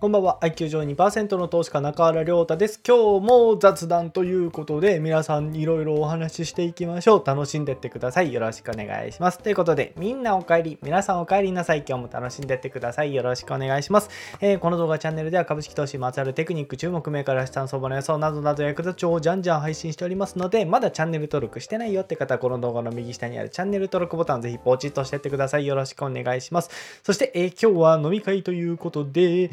こんばんは。IQ 上2%の投資家中原亮太です。今日も雑談ということで、皆さんいろいろお話ししていきましょう。楽しんでってください。よろしくお願いします。ということで、みんなお帰り。皆さんお帰りなさい。今日も楽しんでってください。よろしくお願いします。えーこの動画チャンネルでは株式投資にまつわるテクニック、注目銘柄、資産相場の予想などなど役立つ情報をじゃんじゃん配信しておりますので、まだチャンネル登録してないよって方は、この動画の右下にあるチャンネル登録ボタンぜひポチッとしてってください。よろしくお願いします。そして、えー今日は飲み会ということで、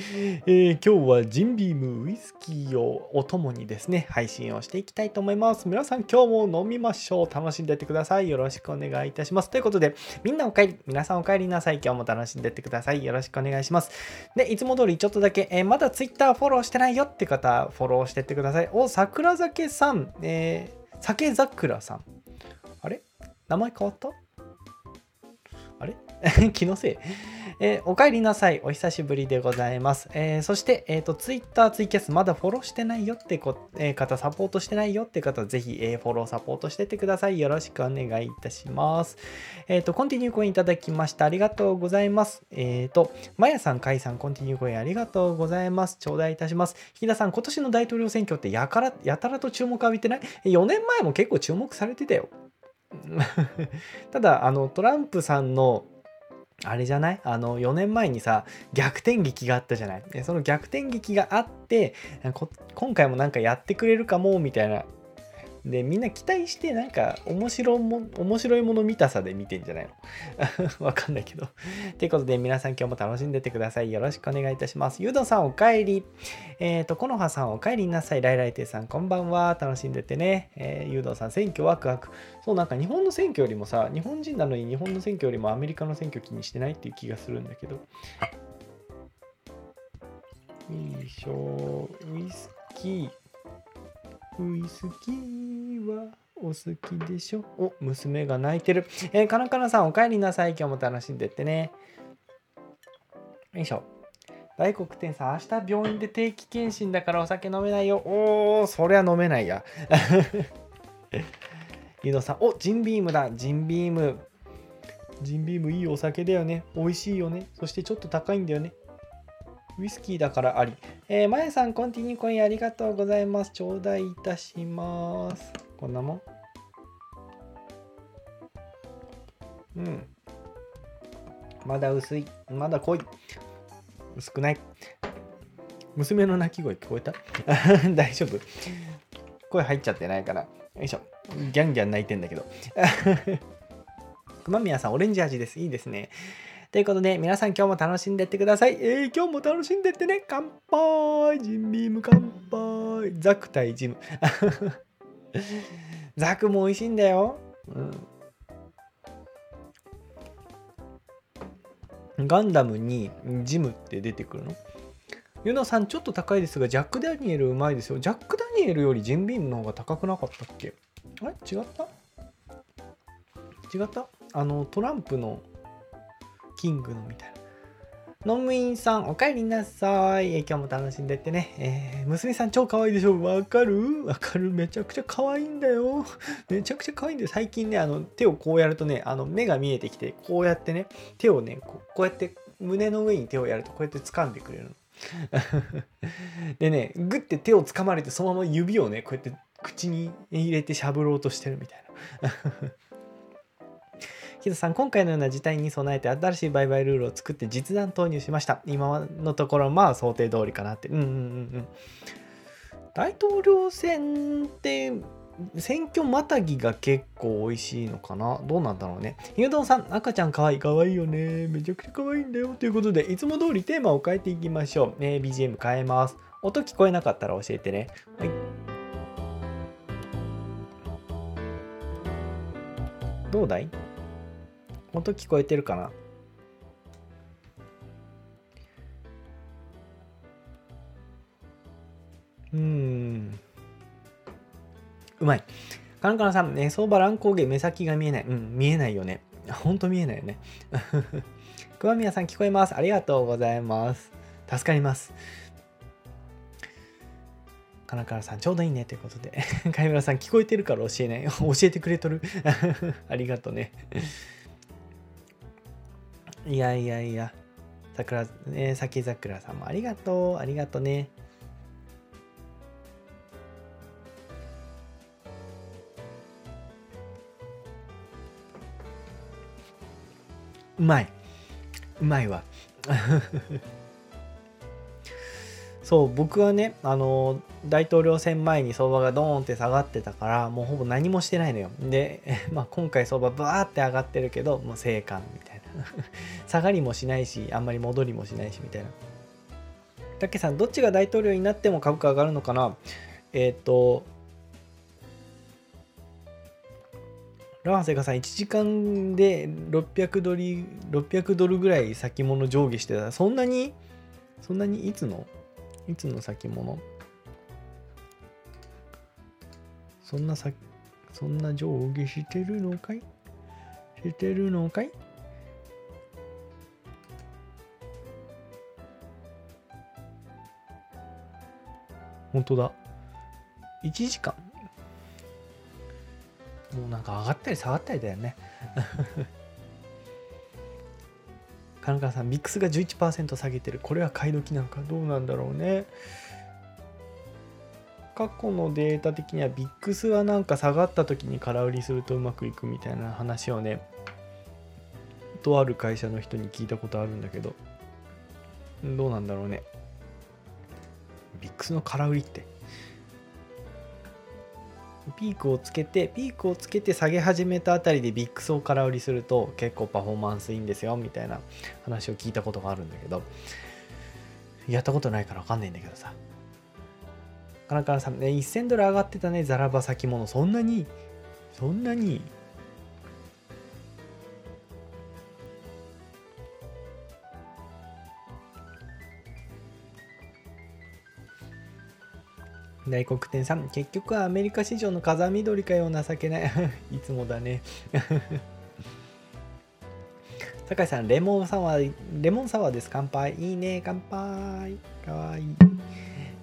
えー今日はジンビームウイスキーをお供にですね、配信をしていきたいと思います。皆さん今日も飲みましょう。楽しんでってください。よろしくお願いいたします。ということで、みんなお帰り。皆さんお帰りなさい。今日も楽しんでってください。よろしくお願いします。で、いつも通りちょっとだけ、えーまだ Twitter フォローしてないよって方、フォローしてってください。お、桜酒さん、えー、酒桜さん。あれ？名前変わった？気のせい。えーお帰りなさい。お久しぶりでございます。えーそして、えっ、と、Twitter、ツイキャス、まだフォローしてないよってこ、え方、サポートしてないよって方、ぜひ、えフォロー、サポートしててください。よろしくお願いいたします。えっ、と、コンティニューコインいただきました。ありがとうございます。えっ、と、まやさん、かいさん、コンティニューコインありがとうございます。頂戴いたします。引田さん、今年の大統領選挙ってやからやたらと注目浴びてない ?4 年前も結構注目されてたよ。ただ、あの、トランプさんのあれじゃない？あの4年前にさ逆転劇があったじゃない？その逆転劇があって今回もなんかやってくれるかもみたいなでみんな期待してなんか面白も面白いもの見たさで見てんじゃないの？わかんないけど。ということで皆さん今日も楽しんでってください。よろしくお願いいたします。ゆうどさんおかえり。えっ、とこのはさんおかえりなさい。ライライテイさんこんばんは。楽しんでってね、えー、ゆうどさん選挙ワクワク。そうなんか日本の選挙よりもさ日本人なのに日本の選挙よりもアメリカの選挙気にしてないっていう気がするんだけど。よいしょウイスキーウイスキーはお好きでしょ？お娘が泣いてるえー、かなかなさんお帰りなさい今日も楽しんでってねよいしょ大黒天さん明日病院で定期検診だからお酒飲めないよおーそりゃ飲めないやゆうどさん、おジンビームだ、ジンビーム。ジンビームいいお酒だよね。美味しいよね。そしてちょっと高いんだよね。ウイスキーだからあり。えー、まやさん、コンティニューコインありがとうございます。頂戴いたします。こんなもんうん。まだ薄い。まだ濃い。薄くない。娘の泣き声聞こえた？大丈夫声入っちゃってないかな。よいしょ。ギャンギャン泣いてんだけど。熊宮さん、オレンジ味です。いいですね。ということで、皆さん今日も楽しんでってください。えー、今日も楽しんでってね。乾杯ジンビーム乾杯ザク対ジム。ザクも美味しいんだよ。うん。ガンダムにジムって出てくるの？ユノさんちょっと高いですが、ジャック・ダニエルうまいですよ。ジャック・ダニエルよりジンビームの方が高くなかったっけ？あれ？違った？違った？あの、トランプのキングのみたいな。ノムインさん、お帰りなさい。え今日も楽しんでってね。えー娘さん超可愛いでしょ？わかる？わかる？めちゃくちゃ可愛いんだよ。めちゃくちゃ可愛いんだよ。最近ね、あの、手をこうやるとね、あの、目が見えてきて、こうやってね、手をね、こうこうやって、胸の上に手をやると、こうやって掴んでくれるの。でね、グッて手を掴まれて、そのまま指をね、こうやって口に入れてしゃぶろうとしてるみたいな。ヒデさん、今回のような事態に備えて新しい売買ルールを作って実弾投入しました。今のところ、まあ想定通りかなって。うんうんうん。大統領選って、選挙またぎが結構美味しいのかな？どうなんだろうね。ゆうどんさん、赤ちゃんかわいい。かわいいよね。めちゃくちゃかわいいんだよ。ということで、いつも通りテーマを変えていきましょう。えー BGM 変えます。音聞こえなかったら教えてね。はい。どうだい？音聞こえてるかな？うん。うまい。カンカンさん、ね、相場乱高下、目先が見えない。うん、見えないよね。ほんと見えないよね。熊宮さん聞こえます。ありがとうございます。助かります。カナカナさん、ちょうどいいねということで。貝村さん、聞こえてるから教えない。教えてくれとる。ありがとうね。いやいやいや。桜、ね、酒桜さんもありがとう。ありがとうね。うまい。うまいわ。そう僕はねあの大統領選前に相場がドーンって下がってたからもうほぼ何もしてないのよで、まあ、今回相場バーって上がってるけどもう静観みたいな 下がりもしないしあんまり戻りもしないしみたいな。たけさんどっちが大統領になっても株価上がるのかな？えっ、ー、とラーセガさん1時間で600ドル600ドルぐらい先物上下してた。そんなに？そんなに？いつの？いつの先物？そんなさそんな上下してるのかい？してるのかい？本当だ1時間もうなんか上がったり下がったりだよね 金川さん、ミックスが11%下げてる。これは買い時なんかどうなんだろうね。過去のデータ的にはビックスはなんか下がった時に空売りするとうまくいくみたいな話をね、とある会社の人に聞いたことあるんだけど、どうなんだろうね。ビックスの空売りって。ピークをつけてピークをつけて下げ始めたあたりでビックスを空売りすると結構パフォーマンスいいんですよみたいな話を聞いたことがあるんだけど。やったことないから分かんないんだけどさ。カラカラさん。ね1000ドル上がってたねザラバ先物。そんなにそんなに大黒天さん、結局はアメリカ市場の風見鶏かよ、情けない。いつもだね。酒井さん、レモンサワー、レモンサワーです。乾杯。いいね、乾杯。かわいい。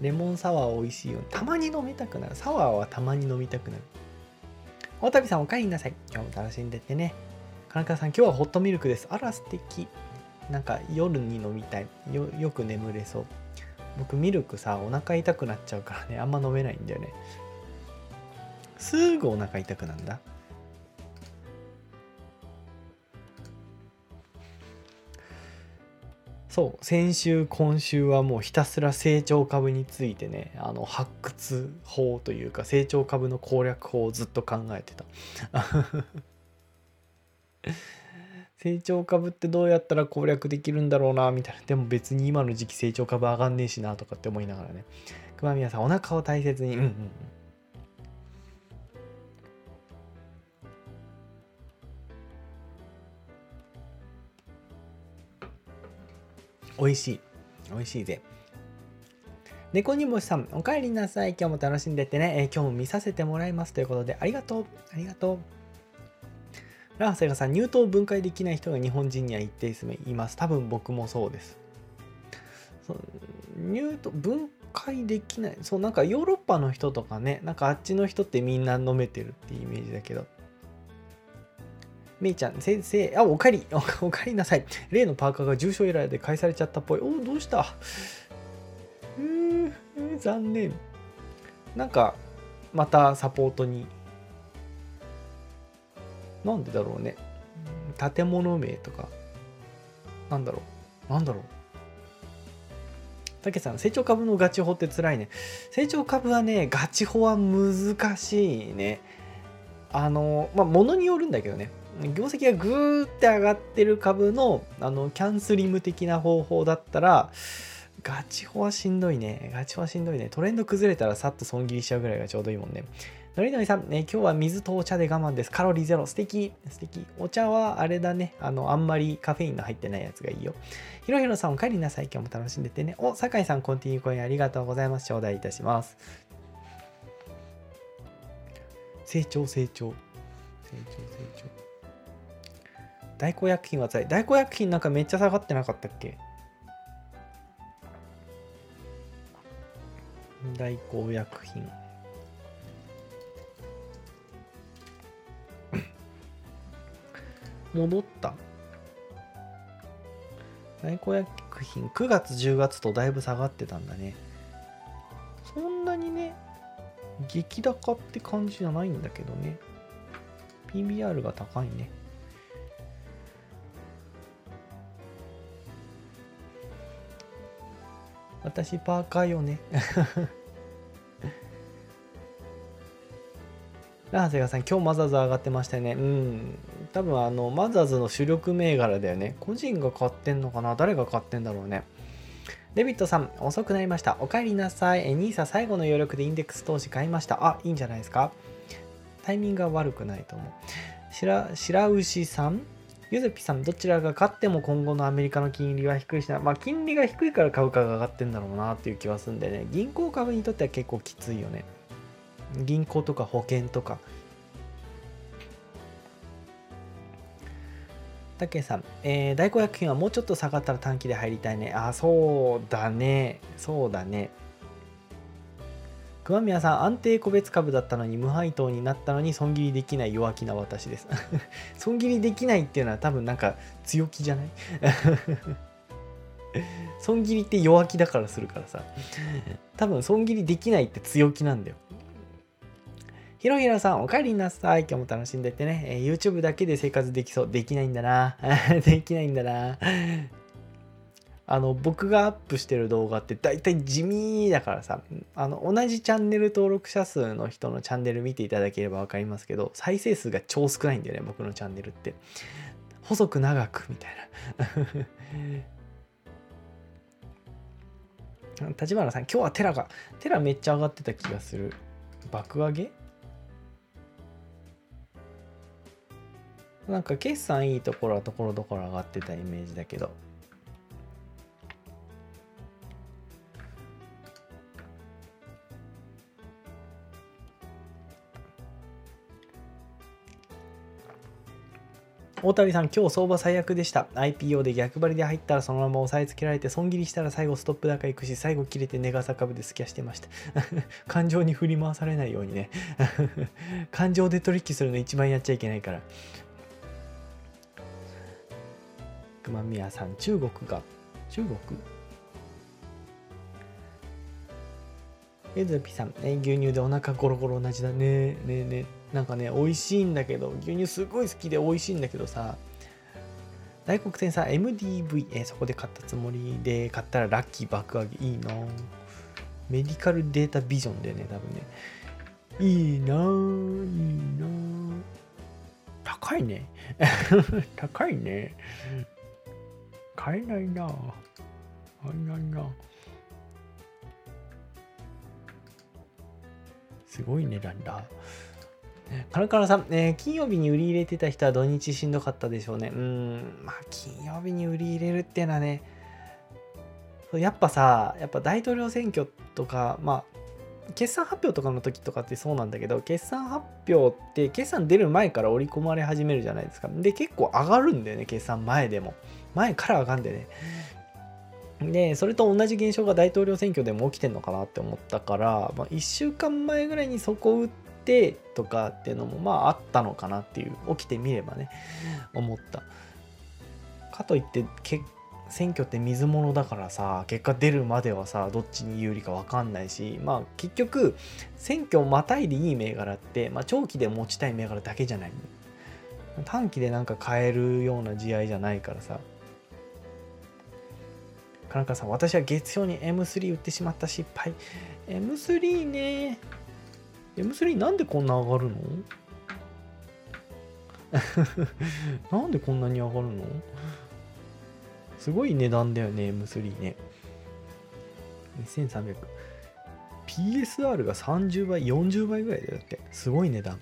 レモンサワー美味しいよ。たまに飲みたくなる。サワーはたまに飲みたくなる。大旅さん、お帰りなさい。今日も楽しんでてね。金川さん、今日はホットミルクです。あら、素敵。なんか夜に飲みたい。よよく眠れそう。僕ミルクさお腹痛くなっちゃうからねあんま飲めないんだよね。すぐお腹痛くなんだ。そう先週今週はもうひたすら成長株についてねあの発掘法というか成長株の攻略法をずっと考えてた。成長株ってどうやったら攻略できるんだろうなみたいな。でも別に今の時期成長株上がんねえしなとかって思いながらね。熊宮さんお腹を大切に。うんうんうん。美味しい。美味しいぜ。猫にもしさんお帰りなさい。今日も楽しんでってね、えー、今日も見させてもらいます。ということでありがとう。ありがとう。ラーセガさん、乳糖分解できない人が日本人には一定数います。多分僕もそうです。乳糖分解できない。そう、なんかヨーロッパの人とかね、なんかあっちの人ってみんな飲めてるっていうイメージだけど。めいちゃん、先生、あ、おかえり、おかえりなさい。例のパーカーが重症エラーで返されちゃったっぽい。おどうした？うー残念。なんか、またサポートになんでだろうね。建物名とか。なんだろう。なんだろう。たけさん、成長株のガチホって辛いね。成長株はね、ガチホは難しいね。あの、まあ、ものによるんだけどね。業績がグーって上がってる株の、あの、キャンスリム的な方法だったら、ガチホはしんどいね。ガチホはしんどいね。トレンド崩れたらさっと損切りしちゃうぐらいがちょうどいいもんね。のりのりさん、ね、今日は水とお茶で我慢です。カロリーゼロ。素敵。素敵。お茶はあれだね。あの、あんまりカフェインの入ってないやつがいいよ。ひろひろさん、お帰りなさい。今日も楽しんでてね。お、酒井さん、コンティニューコインありがとうございます。頂戴いたします。成長、成長。成長、成長。大根薬品は辛い。大根薬品なんかめっちゃ下がってなかったっけ？大根薬品。戻った？大根薬品9月10月とだいぶ下がってたんだね。そんなにね激高って感じじゃないんだけどね。PBR が高いね。私パーカーよね。あ、長谷川さん、今日マザーズ上がってましたよね。うん。多分あの、マザーズの主力銘柄だよね。個人が買ってんのかな？誰が買ってんだろうね？デビットさん、遅くなりました。お帰りなさい。え、ニーサ最後の余力でインデックス投資買いました。あ、いいんじゃないですか？タイミングが悪くないと思う。白白牛さん？ゆずぴさん、どちらが勝っても今後のアメリカの金利は低いしな、まあ、金利が低いから株価が上がってんだろうなっていう気はするんでね、銀行株にとっては結構きついよね。銀行とか保険とかたけさん、えー、大根薬品はもうちょっと下がったら短期で入りたいね。あ、そうだね。そうだね。熊宮さん、安定個別株だったのに無配当になったのに損切りできない弱気な私です。損切りできないっていうのは多分なんか強気じゃない？損切りって弱気だからするからさ。多分損切りできないって強気なんだよ。ひろひろさん、お帰りなさい。今日も楽しんでってね。えー、YouTube だけで生活できそう。できないんだな。できないんだな。あの、僕がアップしてる動画って大体地味だからさ、あの、同じチャンネル登録者数の人のチャンネル見ていただければ分かりますけど、再生数が超少ないんだよね、僕のチャンネルって。細く長くみたいな。立花さん、今日はテラが、テラめっちゃ上がってた気がする。爆上げ？なんか決算いいところはところどころ上がってたイメージだけど大谷さん、今日相場最悪でした。IPO で逆張りで入ったらそのまま押さえつけられて、損切りしたら最後ストップ高いくし、最後切れてネガサ株でスキャしてました。感情に振り回されないようにね。感情で取引するの一番やっちゃいけないから。熊宮さん中国が中国？エズピさん、え牛乳でお腹ゴロゴロ同じだね。ねねなんかね、美味しいんだけど、牛乳すごい好きで美味しいんだけどさ、大黒天さん MDV、えそこで買ったつもりで買ったらラッキー爆上げ。いいなメディカルデータビジョンだよね、多分ね。いいな、いいな。高いね。高いね。買えないな買えないなすごい値段だ。カラカラさん、えー、金曜日に売り入れてた人は土日しんどかったでしょうね。うん、まあ、金曜日に売り入れるっていうのはね、やっぱさ、やっぱ大統領選挙とか、まあ、決算発表とかの時とかってそうなんだけど、決算発表って決算出る前から織り込まれ始めるじゃないですか。で、結構上がるんだよね、決算前でも。前から上がんでね。で、それと同じ現象が大統領選挙でも起きてんのかなって思ったから、まあ、1週間前ぐらいにそこ打ってとかっていうのもまああったのかなっていう、起きてみればね、思った。かといって選挙って水物だからさ結果出るまではさどっちに有利か分かんないしまあ結局選挙をまたいでいい銘柄って、まあ、長期で持ちたい銘柄だけじゃない短期でなんか買えるような試合じゃないからさカナカさん、私は月曜に M3 売ってしまった失敗。M3 ね。M3 なんでこんな上がるの？なんでこんなに上がるの？すごい値段だよね、M3 ね。2300。PSR が30倍、40倍ぐらいだよって。すごい値段。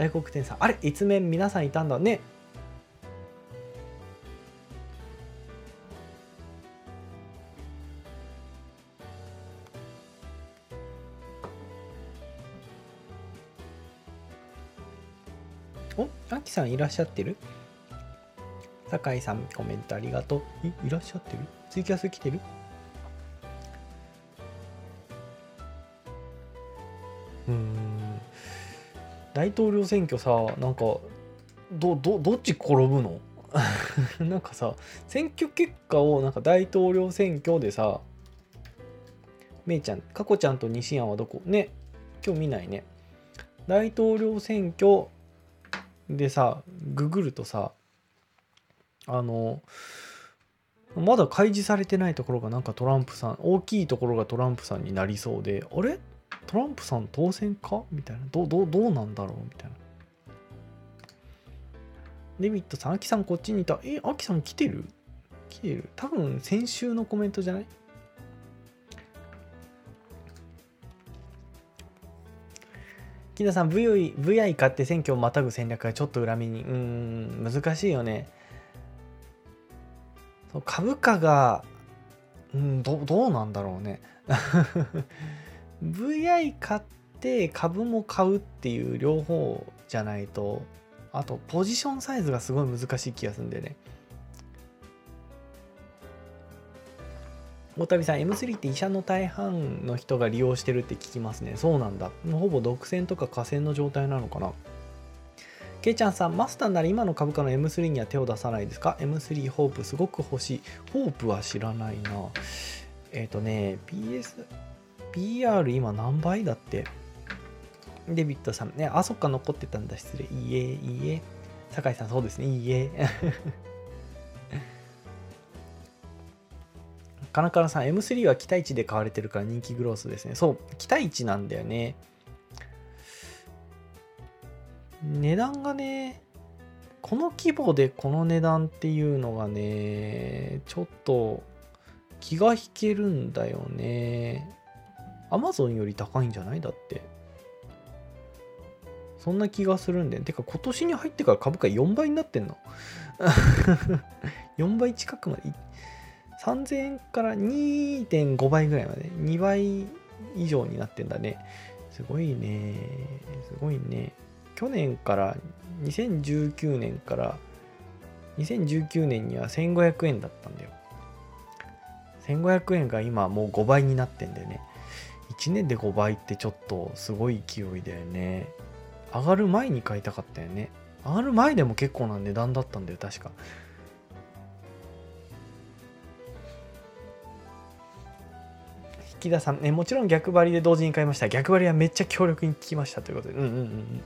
大黒天さん、あれ一面皆さんいたんだね。おあきさんいらっしゃってる？酒井さんコメントありがとう。いいらっしゃってる？ツイキャス来てる？大統領選挙さなんかどどどっち転ぶの？なんかさ選挙結果をなんか大統領選挙でさめいちゃんかこちゃんと西安はどこ？ね今日見ないね。大統領選挙でさググるとさあのまだ開示されてないところがなんかトランプさん大きいところがトランプさんになりそうであれ？トランプさん当選か？みたいなどどどうなんだろう？みたいなデビットさん、アキさんこっちにいた。え、アキさん来てる？来てる多分先週のコメントじゃない？木田さん、VI, VI 買って選挙をまたぐ戦略がちょっと裏目に。うん、難しいよね。そう株価が、うんど、どうなんだろうね。VI 買って株も買うっていう両方じゃないと、あとポジションサイズがすごい難しい気がするんでね。大旅さん M3 って医者の大半の人が利用してるって聞きますね。そうなんだ。ほぼ独占とか河川の状態なのかな。けいちゃんさんマスターなら今の株価の M3 には手を出さないですか？M3 ホープすごく欲しい。ホープは知らないな。えっ、ー、とね PS PR 今何倍だって？デビットさんねあそっか残ってたんだ。失礼。いいえいいえ。酒井さんそうですね。いいえカナカナさん M3 は期待値で買われてるから人気グロースですね。そう期待値なんだよね。値段がねこの規模でこの値段っていうのがねちょっと気が引けるんだよね。アマゾンより高いんじゃない？だって。そんな気がするんでてか今年に入ってから株価4倍になってんの。4倍近くまで3000円から2.5倍ぐらいまで。2倍以上になってんだね。すごいね。すごいね。去年から2019年から2019年には1500円だったんだよ。1500円が今もう5倍になってんだよね。1年で5倍ってちょっとすごい勢いだよね上がる前に買いたかったよね上がる前でも結構な値段だったんだよ確か木田さん、ね、もちろん逆張りで同時に買いました。逆張りはめっちゃ強力に効きましたということで。うんうんうんうん。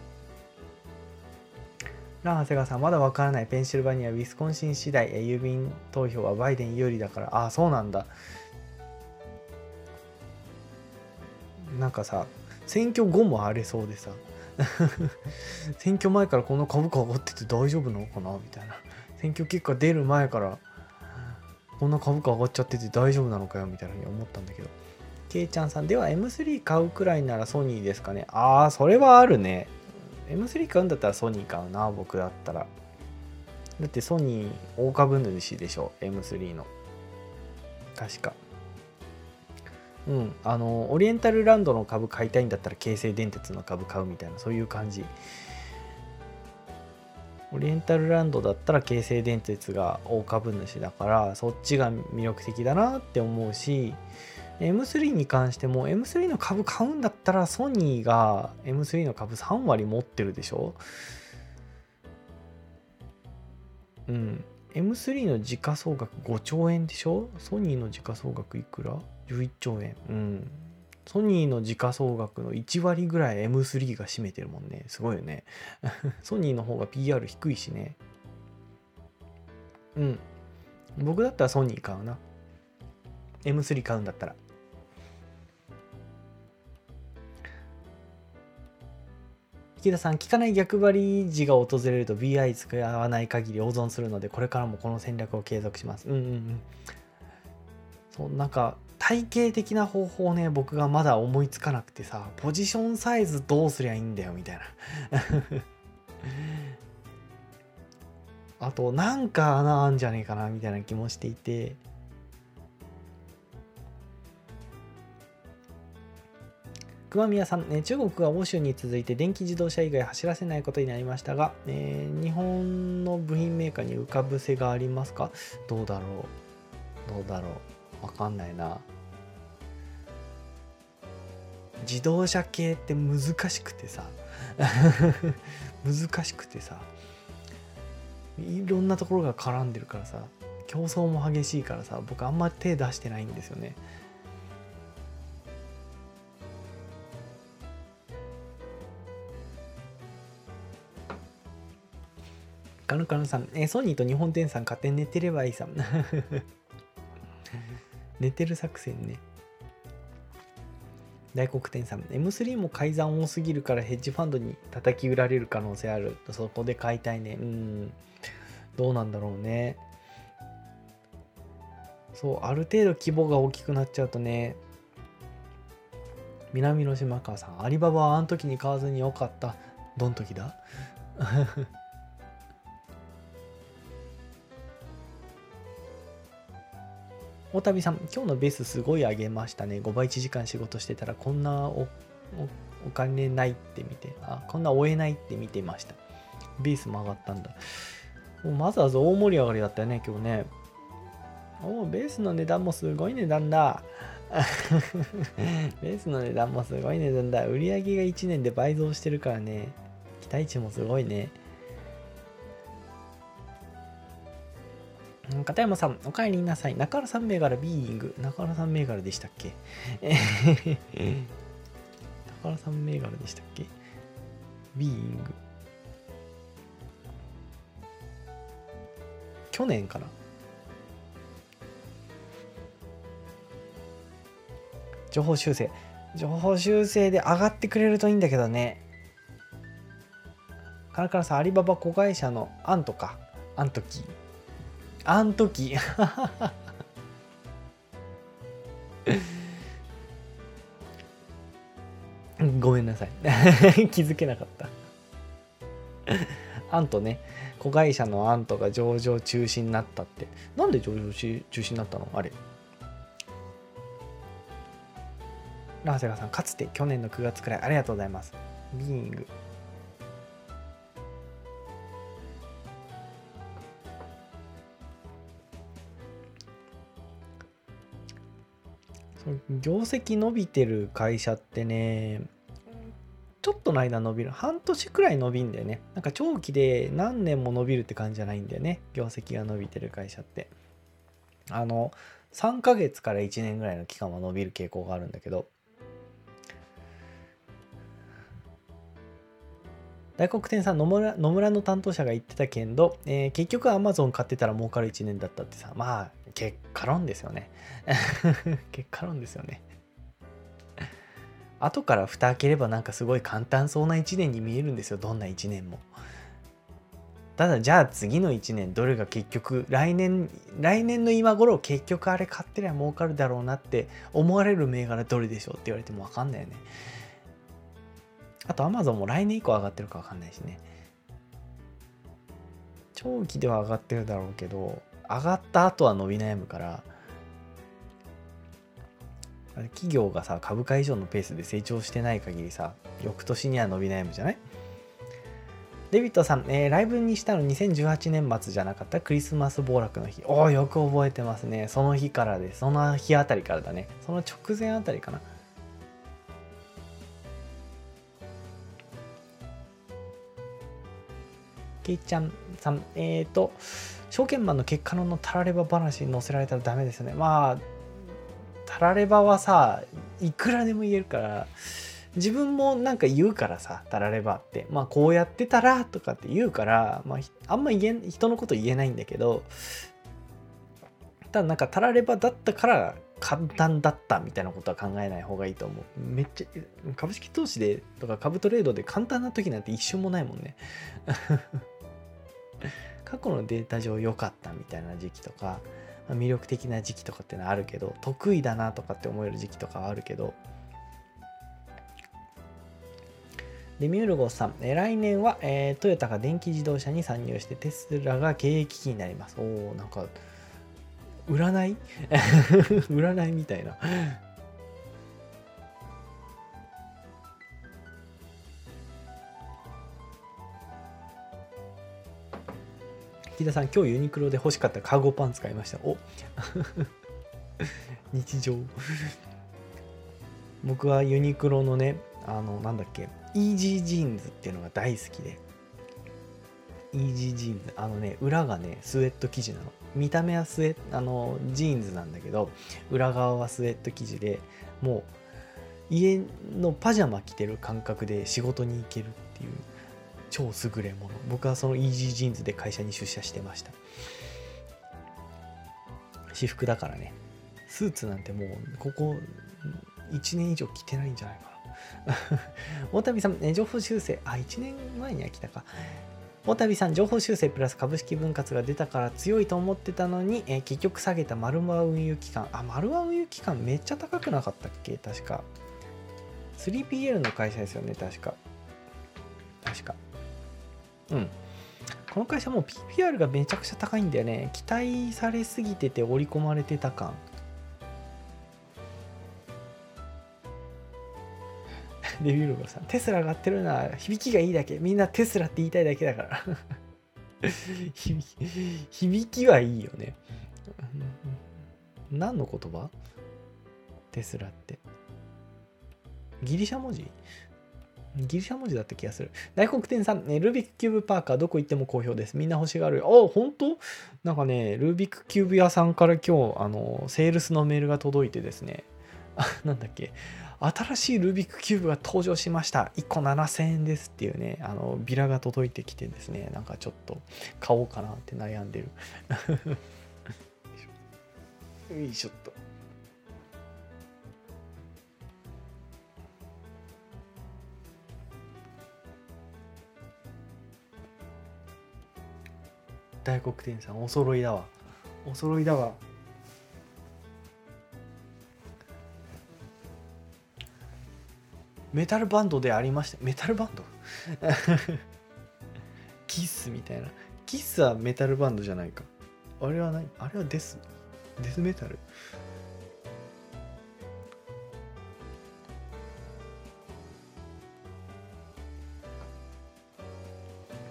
ラン・長谷川さん、まだわからない。ペンシルバニア、ウィスコンシン次第、郵便投票はバイデン有利だから。ああ、そうなんだ。なんかさ、選挙後も荒れそうでさ、選挙前からこの株価上がってて大丈夫なのかなみたいな。選挙結果出る前から、こんな株価上がっちゃってて大丈夫なのかよみたいなふうに思ったんだけど。けいちゃんさんでは M3 買うくらいならソニーですかね。ああそれはあるね。M3 買うんだったらソニー買うな僕だったら。だってソニー大株主でしょ M3 の。確か。うん。あのオリエンタルランドの株買いたいんだったら京成電鉄の株買うみたいなそういう感じ。オリエンタルランドだったら京成電鉄が大株主だからそっちが魅力的だなって思うし M3 に関しても M3 の株買うんだったらソニーが M3 の株3割持ってるでしょ？うん。M3 の時価総額5兆円でしょ？ソニーの時価総額いくら？?11 兆円。うん。ソニーの時価総額の1割ぐらい M3 が占めてるもんね。すごいよね。ソニーの方が PR 低いしね。うん。僕だったらソニー買うな。M3 買うんだったら。池田さん、聞かない逆張り時が訪れると BI 使わない限り大損するので、これからもこの戦略を継続します。うんうんうん。そう、なんか、体系的な方法ね、僕がまだ思いつかなくてさ、ポジションサイズどうすりゃいいんだよ、みたいな。あと、なんか穴あんじゃねえかな、みたいな気もしていて、熊宮さん、ね、中国が欧州に続いて電気自動車以外走らせないことになりましたが、えー、日本の部品メーカーに浮かぶせがありますか？どうだろう？どうだろう？わかんないな。自動車系って難しくてさ。難しくてさ。いろんなところが絡んでるからさ。競争も激しいからさ。僕あんま手出してないんですよね。カヌカヌさん、えソニーと日本電産勝手に寝てればいいさ。寝てる作戦ね。大黒天さん、M3 も改ざん多すぎるからヘッジファンドに叩き売られる可能性ある。そこで買いたいね。うん。どうなんだろうね。そう、ある程度規模が大きくなっちゃうとね、南の島川さん、アリババはあの時に買わずによかった。どん時だ？大旅さん、今日のベースすごい上げましたね。5倍1時間仕事してたら、こんなお金ないって見て、あ、こんな追えないって見てました。ベースも上がったんだ。もうまずは大盛り上がりだったよね、今日ね。おベースの値段もすごい値段だ。ベースの値段もすごい値段だ。売り上げが1年で倍増してるからね。期待値もすごいね。片山さん、お帰りなさい。中原さん銘柄ビーイング。中原さん銘柄でしたっけ？中原さん銘柄でしたっけ？ビーイング。去年かな？情報修正。情報修正で上がってくれるといいんだけどね。カラカラさん、アリババ子会社のアンとか、アントキー。あん時。ごめんなさい。気づけなかった。アントね子会社のアントが上場中止になったって。なんで上場中止になったの？あれ。ラーセガさんかつて去年の9月くらい。ありがとうございます。ビーイング。業績伸びてる会社ってねちょっとの間伸びる半年くらい伸びんだよね。なんか長期で何年も伸びるって感じじゃないんだよね。業績が伸びてる会社って。あの3ヶ月から1年ぐらいの期間は伸びる傾向があるんだけど。大黒天さん野村野村の担当者が言ってたけんど、えー、結局アマゾン買ってたら儲かる1年だったってさまあ結果論ですよね。結果論ですよね。後から蓋開ければなんかすごい簡単そうな1年に見えるんですよ。どんな1年も。ただじゃあ次の1年どれが結局来年来年の今頃結局あれ買ってりゃ儲かるだろうなって思われる銘柄どれでしょうって言われても分かんないよね。あと Amazon も来年以降上がってるか分かんないしね長期では上がってるだろうけど上がった後は伸び悩むから企業がさ株価以上のペースで成長してない限りさ翌年には伸び悩むじゃない？デビットさん、えー、ライブにしたの2018年末じゃなかった？クリスマス暴落の日。おお、よく覚えてますね。その日からです、その日あたりからだね。その直前あたりかな。ケイちゃんさん、えっ、ー、と、証券マンの結果論のたられば話に載せられたらダメですよね。まあ、たらればはさ、いくらでも言えるから、自分もなんか言うからさ、たらればって。まあ、こうやってたらとかって言うから、まあ、あんま言え、人のこと言えないんだけど、ただなんかたらればだったから簡単だったみたいなことは考えない方がいいと思う。めっちゃ、株式投資でとか株トレードで簡単な時なんて一瞬もないもんね。過去のデータ上良かったみたいな時期とか、まあ、魅力的な時期とかっていうのはあるけど得意だなとかって思える時期とかはあるけど。デミュールゴさん、え来年は、えー、トヨタが電気自動車に参入してテスラが経営危機になります。おおなんか占い？占いみたいな。木田さん、今日ユニクロで欲しかったカーゴパンツ買いました。お。日常。僕はユニクロのね、あの、なんだっけ、イージージーンズっていうのが大好きで、イージージーンズ。あのね裏がねスウェット生地なの。見た目はスウェあのジーンズなんだけど裏側はスウェット生地でもう家のパジャマ着てる感覚で仕事に行けるっていう。超優れもの。僕はそのイージージーンズで会社に出社してました。私服だからね。スーツなんてもうここ1年以上着てないんじゃないかな。大旅さん、ね、情報修正。あ1年前には着たか。大旅さん情報修正プラス株式分割が出たから強いと思ってたのに、え、結局下げた丸和運輸期間あ丸和運輸期間めっちゃ高くなかったっけ？確か。3PL の会社ですよね確か。確か。うん。この会社もう PPR がめちゃくちゃ高いんだよね。期待されすぎてて織り込まれてた感。デビューロゴさんテスラ上がってるな。響きがいいだけ。みんなテスラって言いたいだけだから。響き響きはいいよね。何の言葉？テスラって。ギリシャ文字？ギリシャ文字だった気がする。大黒天さん、ね、ルービックキューブパーカーどこ行っても好評です。みんな欲しがる。あ、本当？なんかね、ルービックキューブ屋さんから今日、あの、セールスのメールが届いてですね、あ、なんだっけ、新しいルービックキューブが登場しました。1個7000円ですっていうね、あの、ビラが届いてきてですね、なんかちょっと買おうかなって悩んでる。よいしょっと。大黒天さんお揃いだわ。お揃いだわ。メタルバンドでありました。メタルバンド？キスみたいな。キスはメタルバンドじゃないか。あれは何あれはデスデスメタル？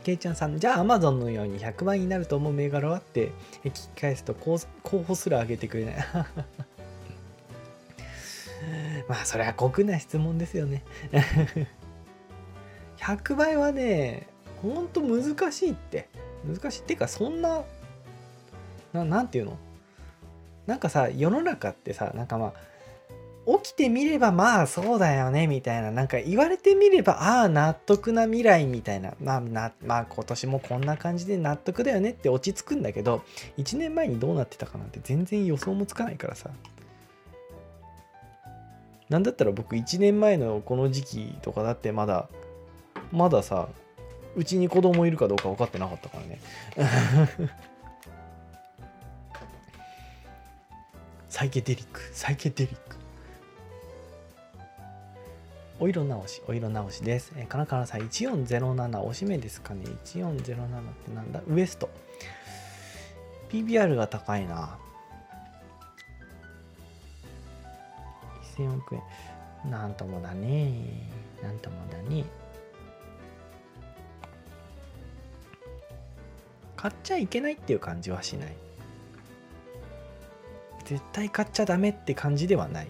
ケイちゃんさん、じゃあアマゾンのように100倍になると思う銘柄はって聞き返すと候補すら上げてくれない。まあそれは酷な質問ですよね。100倍はね、ほんと難しいって。難しい。っていうかそんな、ななんていうの？なんかさ、世の中ってさ、なんかまあ、起きてみればまあそうだよねみたいな。なんか言われてみればああ納得な未来みたいな。まあなまあ今年もこんな感じで納得だよねって落ち着くんだけど1年前にどうなってたかなんて全然予想もつかないからさ。なんだったら僕1年前のこの時期とかだってまだまださうちに子供いるかどうか分かってなかったからね。サイケデリックサイケデリック。お色直し、お色直しです。えー、カナカナさん、1407、おしめですかね。1407ってなんだ？ウエスト。PBR が高いな。1000億円。なんともだね。なんともだね。買っちゃいけないっていう感じはしない。絶対買っちゃダメって感じではない。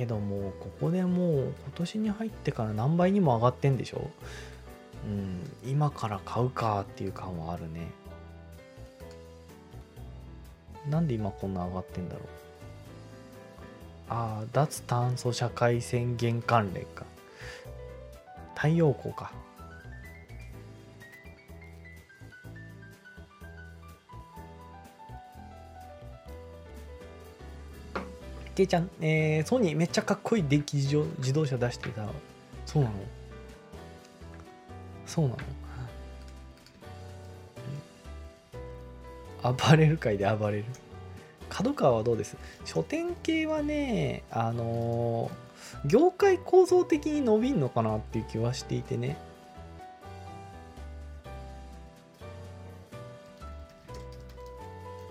けどもここでもう今年に入ってから何倍にも上がってんでしょ？うん今から買うかっていう感はあるね。なんで今こんな上がってんだろう？ああ脱炭素社会宣言関連か。太陽光か。けいちゃん、えー、ソニーめっちゃかっこいい電気自動車出してた。そうなの？そうなの？暴れる界で暴れる？角川はどうです？書店系はね、あのー、業界構造的に伸びんのかなっていう気はしていてね。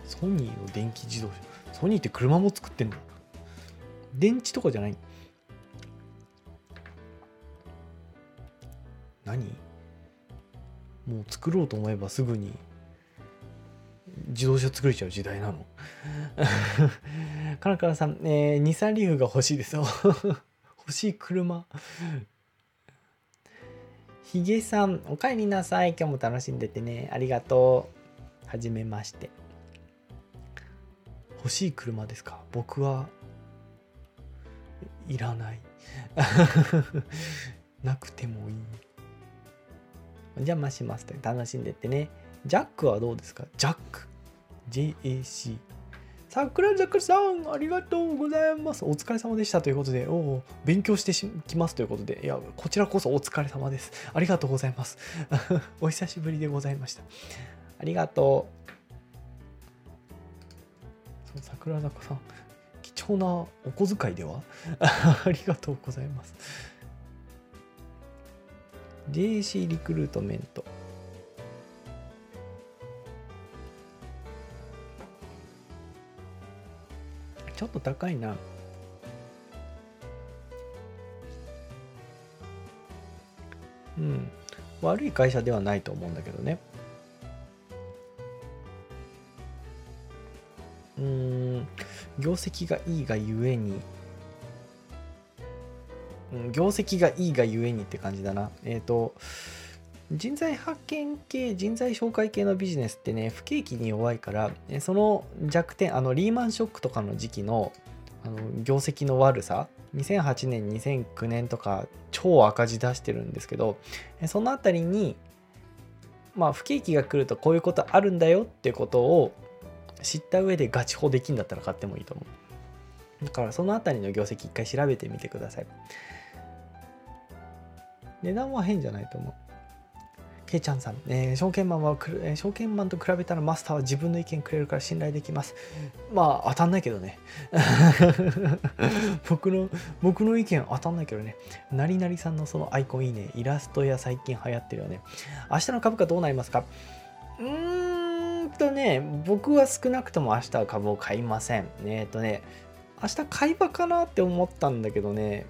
ソニーの電気自動車？ソニーって車も作ってんの？電池とかじゃない？何？もう作ろうと思えばすぐに自動車作れちゃう時代なの？カラカラさん、えー、日産リーフが欲しいですよ 欲しい車ひげさん、お帰りなさい。今日も楽しんでてね。ありがとう。はじめまして。欲しい車ですか？僕はいらない。なくてもいい。お邪魔しますと楽しんでってね。ジャックはどうですか？ジャック。JAC。桜坂さん、ありがとうございます。お疲れ様でしたということで、お勉強してきますということで、いや、こちらこそお疲れ様です。ありがとうございます。お久しぶりでございました。ありがとう。そう桜坂さん、貴重なお小遣いでは？ありがとうございます。JC リクルートメント。ちょっと高いな。うん。悪い会社ではないと思うんだけどね。業績がいいがゆえに、うん、業績がいいがゆえにって感じだな。えっ、ー、と、人材派遣系、人材紹介系のビジネスってね、不景気に弱いから、その弱点、あのリーマンショックとかの時期のあの業績の悪さ、2008年、2009年とか超赤字出してるんですけど、そのあたりに、まあ不景気が来るとこういうことあるんだよってことを知った上でガチホできんだったら買ってもいいと思う。だからそのあたりの業績一回調べてみてください。値段は変じゃないと思う。けいちゃんさん、えー、証券マンは、えー、証券マンと比べたらマスターは自分の意見くれるから信頼できます。まあ、当たんないけどね。僕の、僕の意見当たんないけどね。なりなりさんのそのアイコンいいね。イラストや最近流行ってるよね。明日の株価どうなりますか？うーんとね、僕は少なくとも明日は株を買いません。えっ、ー、とね、明日買い場かなって思ったんだけどね、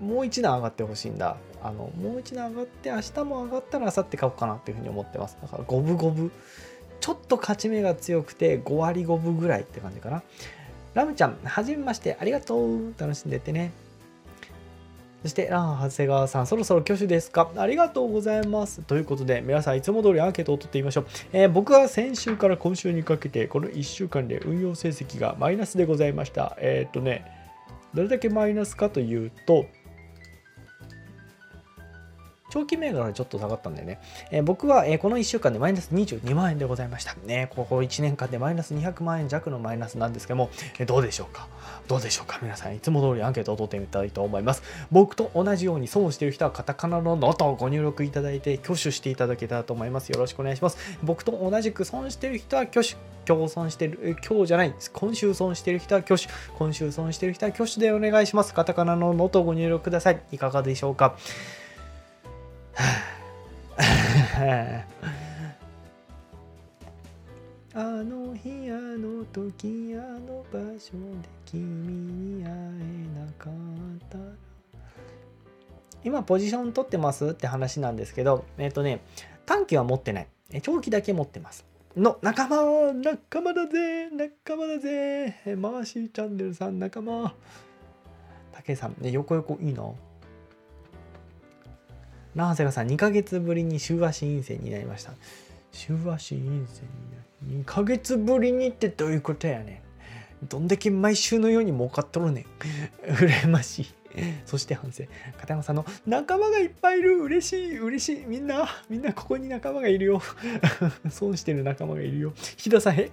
もう一段上がってほしいんだ。あのもう一段上がって明日も上がったら明後日買おうかなっていうふうに思ってます。だから五分五分。ちょっと勝ち目が強くて5割5分ぐらいって感じかな。ラムちゃんはじめまして。ありがとう。楽しんでってね。そして、ラン長谷川さん、そろそろ挙手ですか？ありがとうございます。ということで、皆さん、いつも通りアンケートを取ってみましょう。えー、僕は先週から今週にかけて、この1週間で運用成績がマイナスでございました。えー、っとね、どれだけマイナスかというと、長期銘柄はちょっと下がったんでね、えー、僕は、えー、この1週間でマイナス22万円でございました。ね、ここ1年間でマイナス200万円弱のマイナスなんですけども、えー、どうでしょうか？どうでしょうか？皆さん、いつも通りアンケートを取ってみたいと思います。僕と同じように損している人はカタカナのノートをご入力いただいて挙手していただけたらと思います。よろしくお願いします。僕と同じく損している人は挙手。今日損してる、今日じゃないです。今週損している人は挙手。今週損している人は挙手でお願いします。カタカナのノートをご入力ください。いかがでしょうか？あの日あの時あの場所で君に会えなかった今ポジション取ってますって話なんですけどえっ、ー、とね短期は持ってない。長期だけ持ってます。の仲間仲間だぜ仲間だぜマーシーチャンネルさん仲間。武さんね横横いいな。なぜかさん、2ヶ月ぶりに週足陰性になりました。週足陰性になる。2ヶ月ぶりにってどういうことやねん。どんだけ毎週のように儲かっとるねん。羨ましい。そして反省。片山さんの仲間がいっぱいいる。嬉しい。嬉しい。みんな、みんなここに仲間がいるよ。損してる仲間がいるよ。ひださへ。